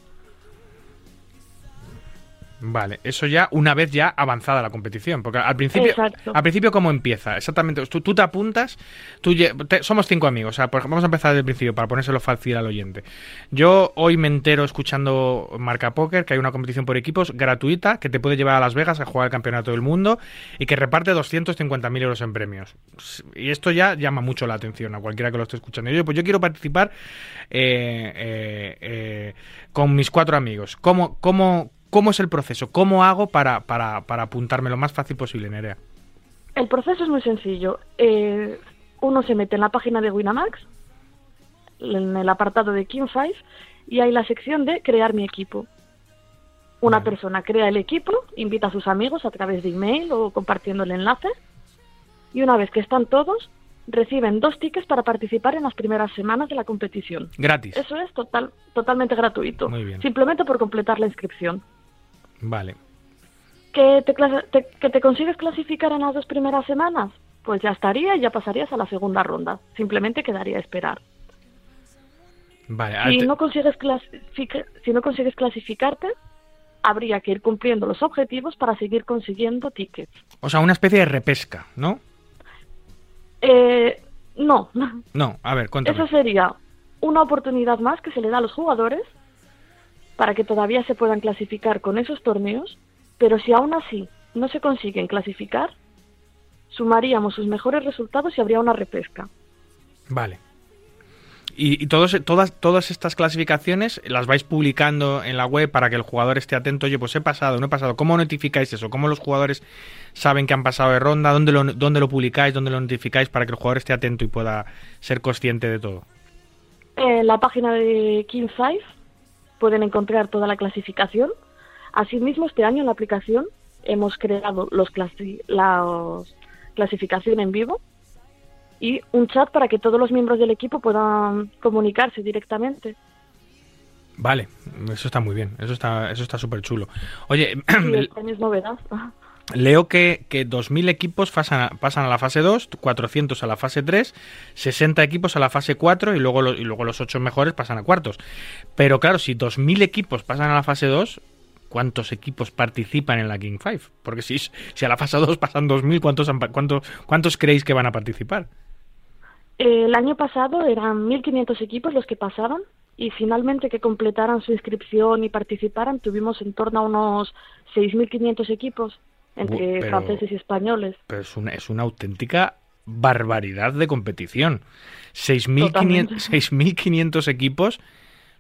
Vale, eso ya una vez ya avanzada la competición, porque al principio, Exacto. al principio cómo empieza, exactamente, tú, tú te apuntas, tú te- somos cinco amigos, o sea, por vamos a empezar desde el principio para ponérselo fácil al oyente. Yo hoy me entero escuchando Marca Póker que hay una competición por equipos gratuita que te puede llevar a Las Vegas a jugar el campeonato del mundo y que reparte 250.000 euros en premios. Y esto ya llama mucho la atención a cualquiera que lo esté escuchando. Yo, pues yo quiero participar eh, eh, eh, con mis cuatro amigos. ¿Cómo, cómo, ¿Cómo es el proceso? ¿Cómo hago para, para, para apuntarme lo más fácil posible, Nerea? El proceso es muy sencillo. Eh, uno se mete en la página de Winamax, en el apartado de King 5, y hay la sección de crear mi equipo. Una persona crea el equipo, invita a sus amigos a través de email o compartiendo el enlace, y una vez que están todos, reciben dos tickets para participar en las primeras semanas de la competición. Gratis. Eso es total, totalmente gratuito. Muy bien. Simplemente por completar la inscripción. Vale. ¿Que te, que te consigues clasificar en las dos primeras semanas? Pues ya estaría y ya pasarías a la segunda ronda. Simplemente quedaría a esperar. Vale. ah, Si te- no, consigues si no consigues clasificarte, habría que ir cumpliendo los objetivos para seguir consiguiendo tickets. O sea, una especie de repesca, ¿no? Eh, no, No, a ver, cuéntame. eso sería una oportunidad más que se le da a los jugadores para que todavía se puedan clasificar con esos torneos, pero si aún así no se consiguen clasificar, sumaríamos sus mejores resultados y habría una repesca. Vale. Y, y todos, todas, todas estas clasificaciones las vais publicando en la web para que el jugador esté atento. Oye, pues he pasado, no he pasado. ¿Cómo notificáis eso? ¿Cómo los jugadores saben que han pasado de ronda? ¿Dónde lo, dónde lo publicáis? ¿Dónde lo notificáis para que el jugador esté atento y pueda ser consciente de todo? En la página de King 5 pueden encontrar toda la clasificación. Asimismo, este año en la aplicación hemos creado los clasi- la clasificación en vivo y un chat para que todos los miembros del equipo puedan comunicarse directamente. Vale, eso está muy bien. Eso está eso está súper chulo. Oye, Sí, es novedad. Leo que, que 2.000 equipos pasan a, pasan a la fase 2, 400 a la fase 3, 60 equipos a la fase 4 y luego, y luego los 8 mejores pasan a cuartos. Pero claro, si 2.000 equipos pasan a la fase 2, ¿cuántos equipos participan en la King 5? Porque si, si a la fase 2 pasan 2.000, ¿cuántos, cuántos, ¿cuántos creéis que van a participar? El año pasado eran 1.500 equipos los que pasaron y finalmente que completaran su inscripción y participaran tuvimos en torno a unos 6.500 equipos entre pero- franceses y españoles. Pero es una, es una auténtica barbaridad de competición. 6.500 Totalmente. 6.500 equipos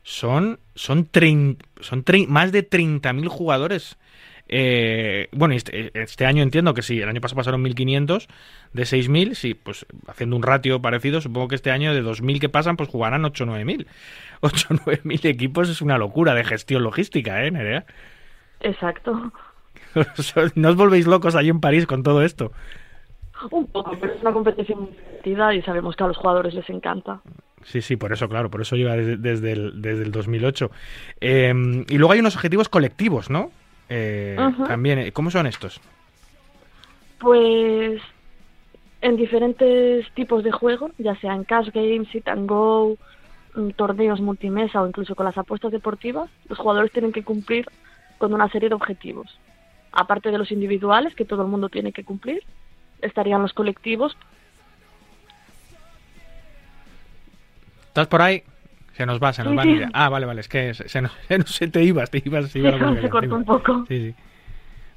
son, son, trein- son trein- más de 30.000 jugadores. Eh, bueno, este, este año entiendo que sí, el año pasado pasaron 1.500 de 6.000, sí, pues haciendo un ratio parecido, supongo que este año de 2.000 que pasan, pues jugarán 8 o 9.000. 8 o 9.000 equipos es una locura de gestión logística, ¿eh, Nerea? Exacto. no os volvéis locos ahí en París con todo esto. Un poco, pero es una competición muy divertida y sabemos que a los jugadores les encanta. Sí, sí, por eso, claro, por eso lleva desde, desde el, desde el 2008. Eh, y luego hay unos objetivos colectivos, ¿no? Eh. También, eh, ¿cómo son estos? Pues en diferentes tipos de juego, ya sea en cash games, sit and go, mm, torneos multimesa o incluso con las apuestas deportivas, los jugadores tienen que cumplir con una serie de objetivos. Aparte de los individuales que todo el mundo tiene que cumplir, estarían los colectivos. ¿Estás por ahí? Se nos va, se nos Sí, va. sí. Ah, vale, vale, es que se, se nos, se te ibas, te ibas, se iba la se cortó un poco. Sí, sí.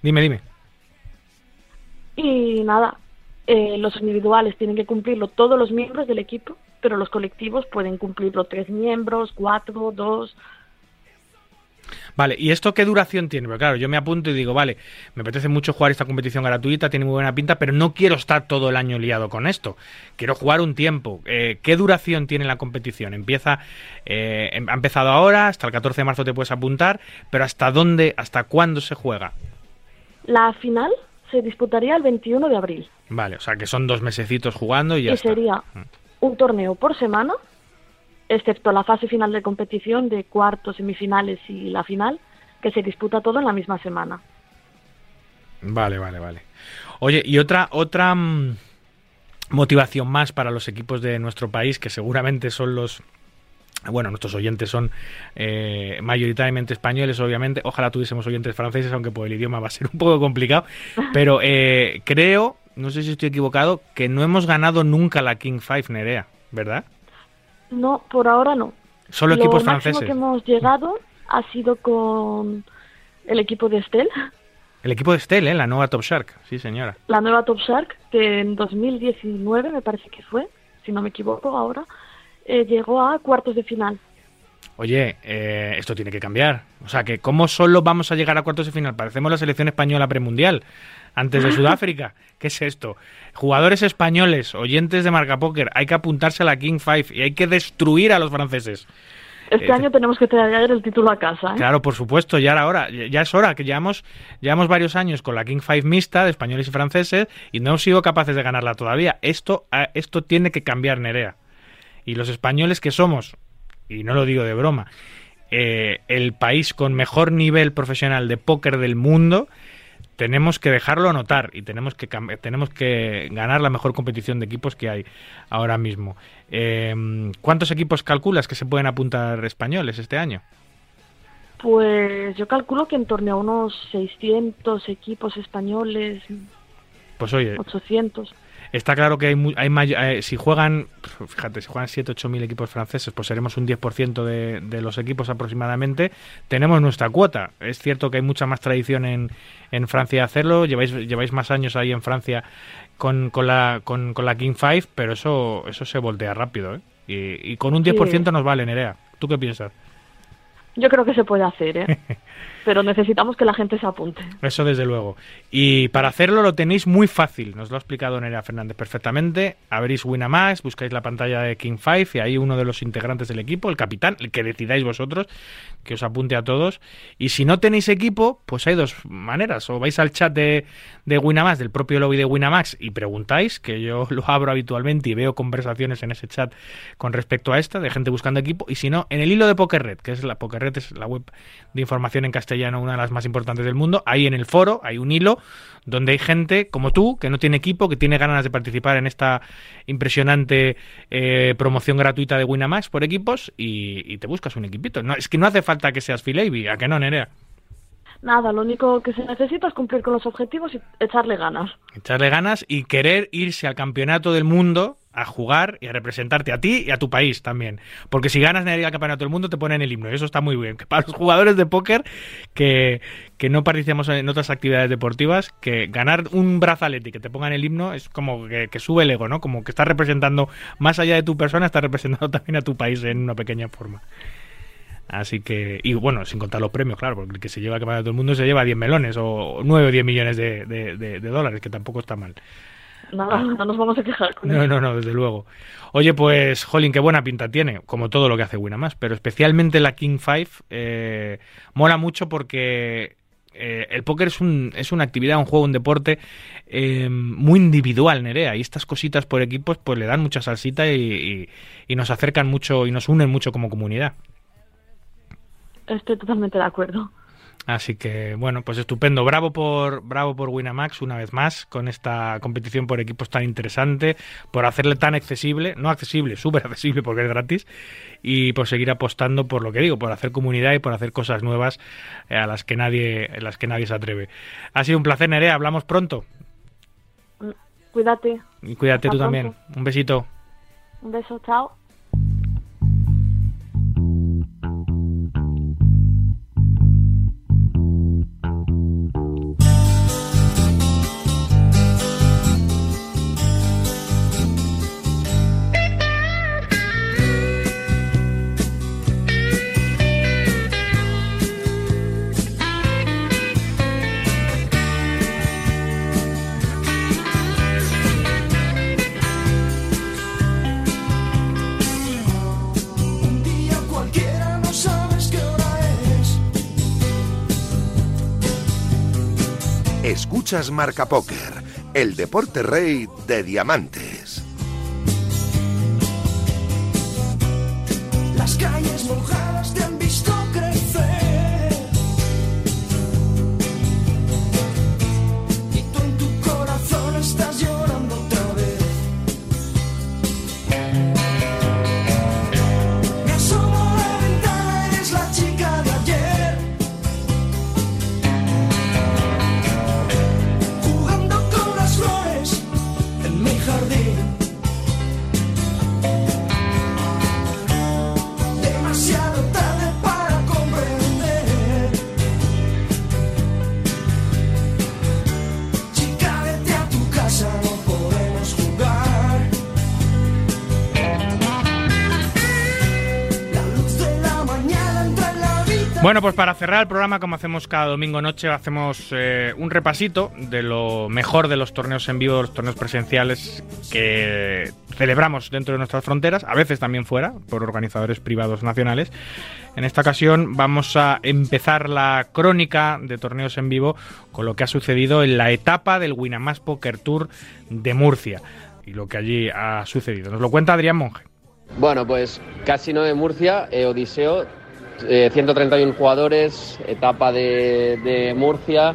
Dime, dime. Y nada, eh, los individuales tienen que cumplirlo todos los miembros del equipo, pero los colectivos pueden cumplirlo tres miembros, cuatro, dos. Vale, ¿y esto qué duración tiene? Porque claro, yo me apunto y digo, vale, me apetece mucho jugar esta competición gratuita, tiene muy buena pinta, pero no quiero estar todo el año liado con esto. Quiero jugar un tiempo. Eh, ¿Qué duración tiene la competición? Empieza, eh, em- ha empezado ahora, hasta el 14 de marzo te puedes apuntar, pero ¿hasta dónde, hasta cuándo se juega? La final se disputaría el 21 de abril Vale, o sea que son dos mesecitos jugando y ya y está. sería un torneo por semana, excepto la fase final de competición de cuartos, semifinales y la final, que se disputa todo en la misma semana. Vale, vale, vale. Oye, y otra, otra mm, motivación más para los equipos de nuestro país, que seguramente son los Bueno, nuestros oyentes son eh, mayoritariamente españoles, obviamente. Ojalá tuviésemos oyentes franceses, aunque por el idioma va a ser un poco complicado. Pero eh, creo, no sé si estoy equivocado, que no hemos ganado nunca la King Five Nerea, ¿verdad? No, por ahora no. Solo Lo equipos franceses. que hemos llegado ha sido con el equipo de Estel, El equipo de Estel, ¿eh? la nueva Top Shark. Sí, señora. la nueva Top Shark, que en 2019 me parece que fue, si no me equivoco ahora, eh, llegó a cuartos de final. Oye, eh, esto tiene que cambiar. O sea, que ¿cómo solo vamos a llegar a cuartos de final? Parecemos la selección española premundial, antes de Sudáfrica. ¿Qué es esto? Jugadores españoles, oyentes de Marca Póker, hay que apuntarse a la King Five y hay que destruir a los franceses. Este Eh, año tenemos que traer el título a casa. ¿eh? Claro, por supuesto, ya era hora, ya es hora, que llevamos, llevamos varios años con la King Five mixta de españoles y franceses y no hemos sido capaces de ganarla todavía. Esto, ah, esto tiene que cambiar, Nerea. Y los españoles que somos, y no lo digo de broma, eh, el país con mejor nivel profesional de póker del mundo, tenemos que dejarlo notar y tenemos que tenemos que ganar la mejor competición de equipos que hay ahora mismo. Eh, ¿Cuántos equipos calculas que se pueden apuntar españoles este año? Pues yo calculo que en torno a unos 600 equipos españoles, Pues oye, 800. Está claro que hay, hay may- eh, si juegan, fíjate, si juegan 7 8 mil equipos franceses, pues seremos un 10% de, de los equipos aproximadamente. Tenemos nuestra cuota. Es cierto que hay mucha más tradición en, en Francia de hacerlo. Lleváis, lleváis más años ahí en Francia con, con, la, con, con la King Five, pero eso, eso se voltea rápido. ¿eh? Y, y con un 10% Sí. nos vale, Nerea. ¿Tú qué piensas? Yo creo que se puede hacer, ¿eh? Pero necesitamos que la gente se apunte. Eso desde luego. Y para hacerlo lo tenéis muy fácil. Nos lo ha explicado Nerea Fernández perfectamente. Abrís Winamax, buscáis la pantalla de King 5 y ahí uno de los integrantes del equipo, el capitán, el que decidáis vosotros, que os apunte a todos. Y si no tenéis equipo, pues hay dos maneras. O vais al chat de, de Winamax, del propio lobby de Winamax, y preguntáis, que yo lo abro habitualmente y veo conversaciones en ese chat con respecto a esta, de gente buscando equipo. Y si no, en el hilo de PokerRed, que es la PokerRed, es la web de información en castellano, una de las más importantes del mundo. Ahí en el foro hay un hilo donde hay gente como tú, que no tiene equipo, que tiene ganas de participar en esta impresionante eh, promoción gratuita de Winamax por equipos y, y te buscas un equipito. No, es que no hace falta que seas Filavy, ¿a que no, Nerea? Nada, lo único que se necesita es cumplir con los objetivos y echarle ganas. Echarle ganas y querer irse al campeonato del mundo a jugar y a representarte a ti y a tu país también. Porque si ganas Nerea el campeonato del mundo te ponen el himno y eso está muy bien. Que para los jugadores de póker que, que no participamos en otras actividades deportivas, que ganar un brazalete y que te pongan el himno es como que, sube el ego, ¿no? Como que estás representando, más allá de tu persona, estás representando también a tu país en una pequeña forma. Así que, y bueno, sin contar los premios, claro, porque el que se lleva el campeonato del mundo se lleva 10 melones o 9 o 10 millones de dólares, que tampoco está mal. Nada, no nos vamos a quejar con No, eso. no, no, desde luego. Oye, pues, Jolín, qué buena pinta tiene, como todo lo que hace Winamax, pero especialmente la King 5 eh, mola mucho porque eh, el póker es, un, es una actividad, un juego, un deporte eh, muy individual, Nerea, y estas cositas por equipos pues le dan mucha salsita y, y- y nos acercan mucho y nos unen mucho como comunidad. Estoy totalmente de acuerdo. Así que bueno, pues estupendo. Bravo por bravo por Winamax una vez más con esta competición por equipos tan interesante, por hacerle tan accesible, no accesible, súper accesible porque es gratis y por seguir apostando por lo que digo, por hacer comunidad y por hacer cosas nuevas eh, a las que nadie a las que nadie se atreve. Ha sido un placer, Nerea, hablamos pronto. Cuídate. Y cuídate Hasta tú también. Un besito. Un beso, chao. Escuchas Marca Póker, el deporte rey de diamantes. Bueno, pues para cerrar el programa, como hacemos cada domingo noche, hacemos eh, un repasito de lo mejor de los torneos en vivo, los torneos presenciales que celebramos dentro de nuestras fronteras, a veces también fuera, por organizadores privados nacionales. En esta ocasión vamos a empezar la crónica de torneos en vivo con lo que ha sucedido en la etapa del Winamax Poker Tour de Murcia y lo que allí ha sucedido. Nos lo cuenta Adrián Monge. Bueno, pues Casino de Murcia, eh, Odiseo, eh, 131 jugadores, etapa de, Murcia,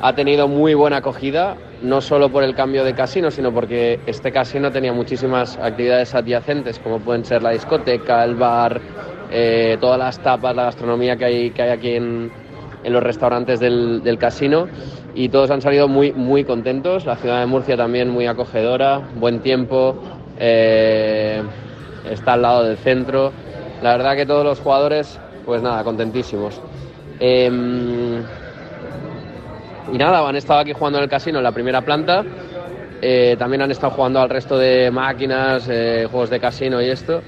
ha tenido muy buena acogida, no solo por el cambio de casino, sino porque este casino tenía muchísimas actividades adyacentes, como pueden ser la discoteca, el bar, eh, todas las tapas, la gastronomía que hay, que hay aquí en, en los restaurantes del, del casino y todos han salido muy, muy contentos. La ciudad de Murcia también muy acogedora, buen tiempo, eh, está al lado del centro. La verdad que todos los jugadores, pues nada, contentísimos. Em, y nada, han estado aquí jugando en el casino en la primera planta. Eh, también han estado jugando al resto de máquinas, eh, juegos de casino y esto.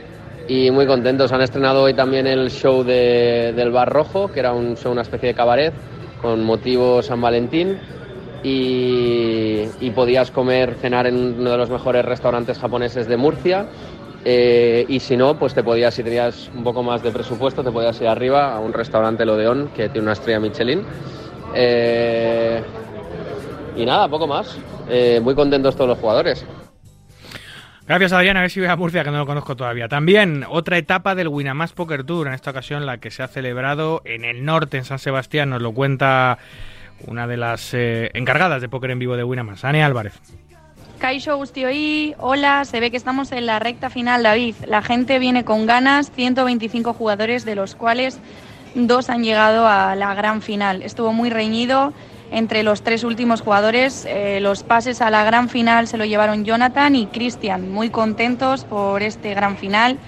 Y muy contentos. Han estrenado hoy también el show de- del Bar Rojo, que era un show, una especie de cabaret con motivo San Valentín. Y podías comer, cenar en uno de los mejores restaurantes japoneses de Murcia. Eh, y si no, pues te podías, si tenías un poco más de presupuesto, te podías ir arriba a un restaurante El Odeón que tiene una estrella Michelin. Eh, y nada, poco más. Eh, muy contentos todos los jugadores. Gracias Adrián, a ver si voy a Murcia que no lo conozco todavía. También otra etapa del Winamax Poker Tour, en esta ocasión la que se ha celebrado en el norte, en San Sebastián, nos lo cuenta una de las encargadas de póker en vivo de Winamax, Ane Álvarez. Kaisho Gustioí, hola, se ve que estamos en la recta final, David. La gente viene con ganas, 125 jugadores, de los cuales dos han llegado a la gran final. Estuvo muy reñido entre los tres últimos jugadores. Eh, los pases a la gran final se lo llevaron Jonathan y Cristian, muy contentos por este gran final.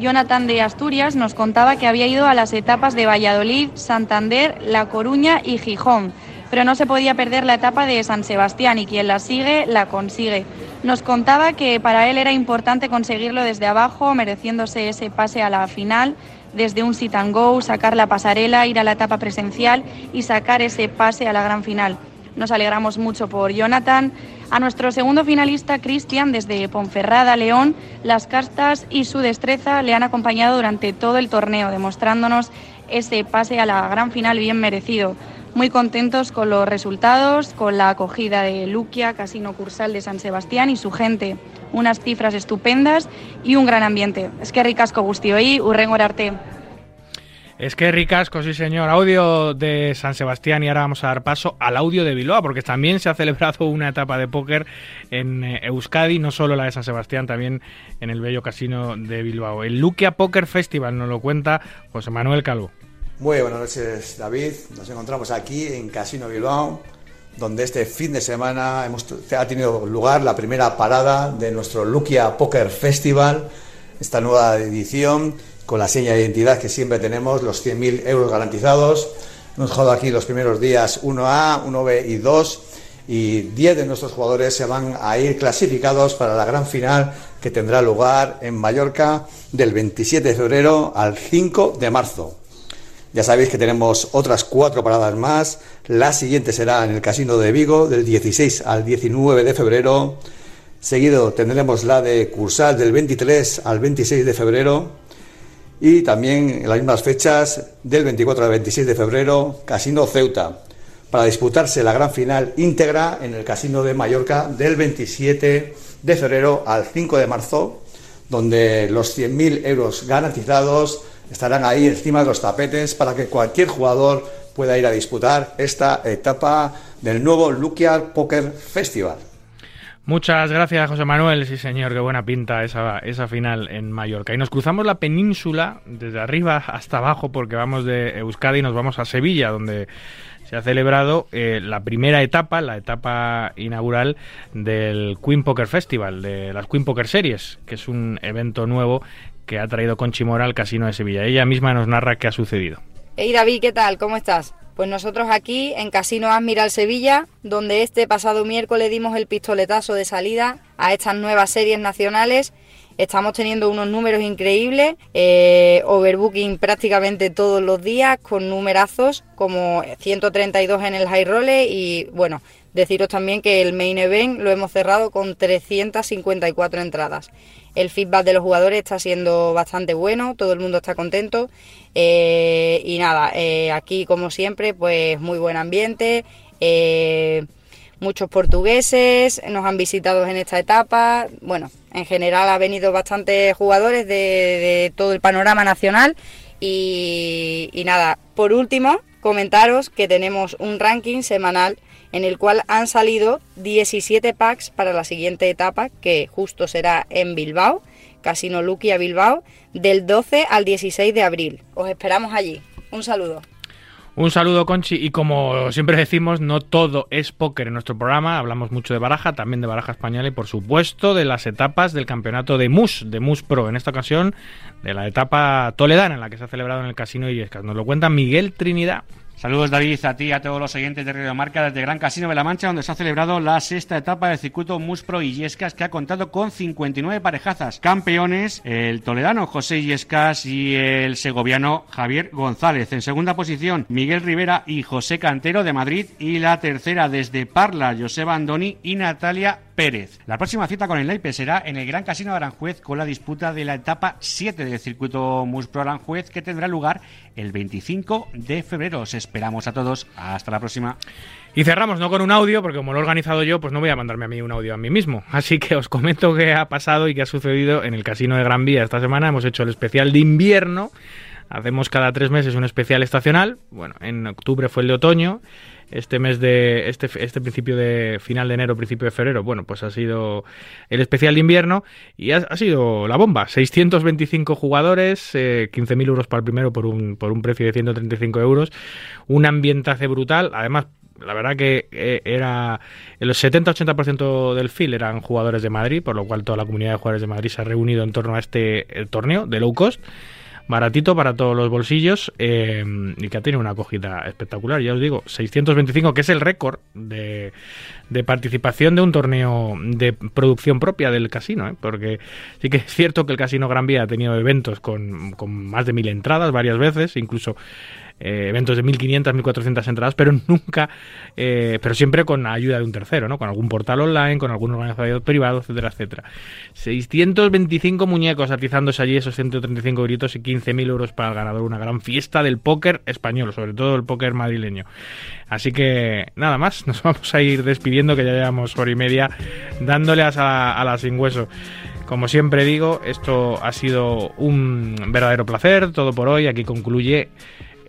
Jonathan de Asturias nos contaba que había ido a las etapas de Valladolid, Santander, La Coruña y Gijón pero no se podía perder la etapa de San Sebastián y quien la sigue, la consigue. Nos contaba que para él era importante conseguirlo desde abajo, mereciéndose ese pase a la final, desde un sit and go, sacar la pasarela, ir a la etapa presencial y sacar ese pase a la gran final. Nos alegramos mucho por Jonathan. A nuestro segundo finalista, Cristian, desde Ponferrada, León, las castas y su destreza le han acompañado durante todo el torneo, demostrándonos ese pase a la gran final bien merecido. Muy contentos con los resultados, con la acogida de Luquia, Casino Cursal de San Sebastián y su gente. Unas cifras estupendas y un gran ambiente. Es que ricasco gustioí, urrengo arte. Es que ricasco, sí señor. Audio de San Sebastián y ahora vamos a dar paso al audio de Bilbao, porque también se ha celebrado una etapa de póker en eh, Euskadi, no solo la de San Sebastián, también en el bello casino de Bilbao. El Luquia Poker Festival nos lo cuenta José Manuel Calvo. Muy buenas noches, David. Nos encontramos aquí en Casino Bilbao, donde este fin de semana hemos, ha tenido lugar la primera parada de nuestro Luquia Poker Festival, esta nueva edición con la seña de identidad que siempre tenemos, los 100.000 euros garantizados. Hemos jugado aquí los primeros días 1A, 1B y 2 y 10 de nuestros jugadores se van a ir clasificados para la gran final que tendrá lugar en Mallorca del 27 de febrero al 5 de marzo. Ya sabéis que tenemos otras cuatro paradas más. La siguiente será en el Casino de Vigo del 16 al 19 de febrero. Seguido tendremos la de Cursal del 23 al 26 de febrero. Y también en las mismas fechas del 24 al 26 de febrero, Casino Ceuta. Para disputarse la gran final íntegra en el Casino de Mallorca del 27 de febrero al 5 de marzo, donde los 100.000 euros garantizados estarán ahí encima de los tapetes para que cualquier jugador pueda ir a disputar esta etapa del nuevo Luquia Poker Festival. Muchas gracias, José Manuel. Sí, señor, qué buena pinta esa, esa final en Mallorca. Y nos cruzamos la península desde arriba hasta abajo porque vamos de Euskadi y nos vamos a Sevilla, donde se ha celebrado eh, la primera etapa, la etapa inaugural del Queen Poker Festival, de las Queen Poker Series, que es un evento nuevo que ha traído Conchi Mora al Casino de Sevilla. Ella misma nos narra qué ha sucedido. Hey David, ¿qué tal? ¿Cómo estás? Pues nosotros aquí en Casino Admiral Sevilla, donde este pasado miércoles dimos el pistoletazo de salida a estas nuevas series nacionales, estamos teniendo unos números increíbles, eh, overbooking prácticamente todos los días con numerazos como 132 en el high roller y bueno, deciros también que el main event lo hemos cerrado con 354 entradas. El feedback de los jugadores está siendo bastante bueno, todo el mundo está contento. Eh, y nada, eh, aquí como siempre pues muy buen ambiente, eh, muchos portugueses nos han visitado en esta etapa, bueno, en general ha venido bastantes jugadores de, todo el panorama nacional. Y nada, por último comentaros que tenemos un ranking semanal en el cual han salido 17 packs para la siguiente etapa, que justo será en Bilbao, Casino Luquia Bilbao, del 12 al 16 de abril. Os esperamos allí. Un saludo. Un saludo, Conchi. Y como siempre decimos, no todo es póker en nuestro programa. Hablamos mucho de baraja, también de baraja española y, por supuesto, de las etapas del campeonato de MUS, de MUS Pro. En esta ocasión, de la etapa toledana, en la que se ha celebrado en el Casino Illescas. Nos lo cuenta Miguel Trinidad. Saludos David, a ti y a todos los oyentes de Radio Marca desde Gran Casino de la Mancha, donde se ha celebrado la sexta etapa del circuito Muspro Illescas, que ha contado con 59 parejazas. Campeones, el toledano José Illescas y el segoviano Javier González. En segunda posición, Miguel Rivera y José Cantero de Madrid. Y la tercera desde Parla, Joseba Andoni y Natalia Pérez. La próxima cita con el naipe será en el Gran Casino de Aranjuez con la disputa de la etapa 7 del circuito Muspro Aranjuez que tendrá lugar el 25 de febrero. Os esperamos a todos. Hasta la próxima. Y cerramos no con un audio, porque como lo he organizado yo, pues no voy a mandarme a mí un audio a mí mismo. Así que os comento qué ha pasado y qué ha sucedido en el Casino de Gran Vía esta semana. Hemos hecho el especial de invierno. Hacemos cada tres meses un especial estacional. Bueno, en octubre fue el de otoño. Este mes de. Este, este principio de. Final de enero, principio de febrero. Bueno, pues ha sido el especial de invierno. Y ha, sido la bomba. 625 jugadores. Eh, 15.000 euros para el primero por un, por un precio de 135 euros. Un ambientaje brutal. Además, la verdad que eh, era el 70-80% del field eran jugadores de Madrid, por lo cual toda la comunidad de jugadores de Madrid se ha reunido en torno a este eh, torneo de low cost. Baratito para todos los bolsillos eh, y que ha tenido una acogida espectacular. Ya os digo, 625, que es el récord de, de participación de un torneo de producción propia del casino. ¿eh? Porque sí que es cierto que el Casino Gran Vía ha tenido eventos con, con más de mil entradas varias veces, incluso eh, eventos de 1.500, 1.400 entradas, pero nunca, eh, pero siempre con la ayuda de un tercero, ¿no? Con algún portal online, con algún organizador privado, etcétera, etcétera. 625 muñecos atizándose allí esos 135 gritos y 15.000 euros para el ganador. Una gran fiesta del póker español, sobre todo el póker madrileño. Así que nada más, nos vamos a ir despidiendo, que ya llevamos hora y media dándole a a la sin hueso. Como siempre digo, esto ha sido un verdadero placer, todo por hoy. Aquí concluye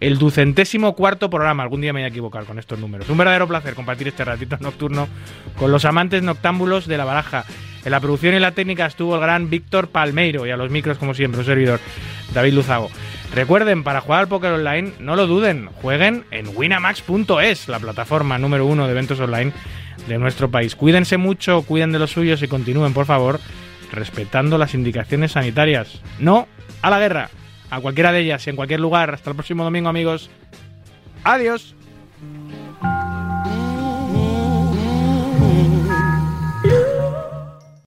el ducentésimo cuarto programa. Algún día me voy a equivocar con estos números. Un verdadero placer compartir este ratito nocturno con los amantes noctámbulos de la baraja. En la producción y la técnica estuvo el gran Víctor Palmeiro y a los micros, como siempre, un servidor, David Luzago. Recuerden, para jugar al póker online, no lo duden, jueguen en winamax.es, la plataforma número uno de eventos online de nuestro país. Cuídense mucho, cuiden de los suyos y continúen, por favor, respetando las indicaciones sanitarias. No a la guerra a cualquiera de ellas y en cualquier lugar. Hasta el próximo domingo, amigos. Adiós.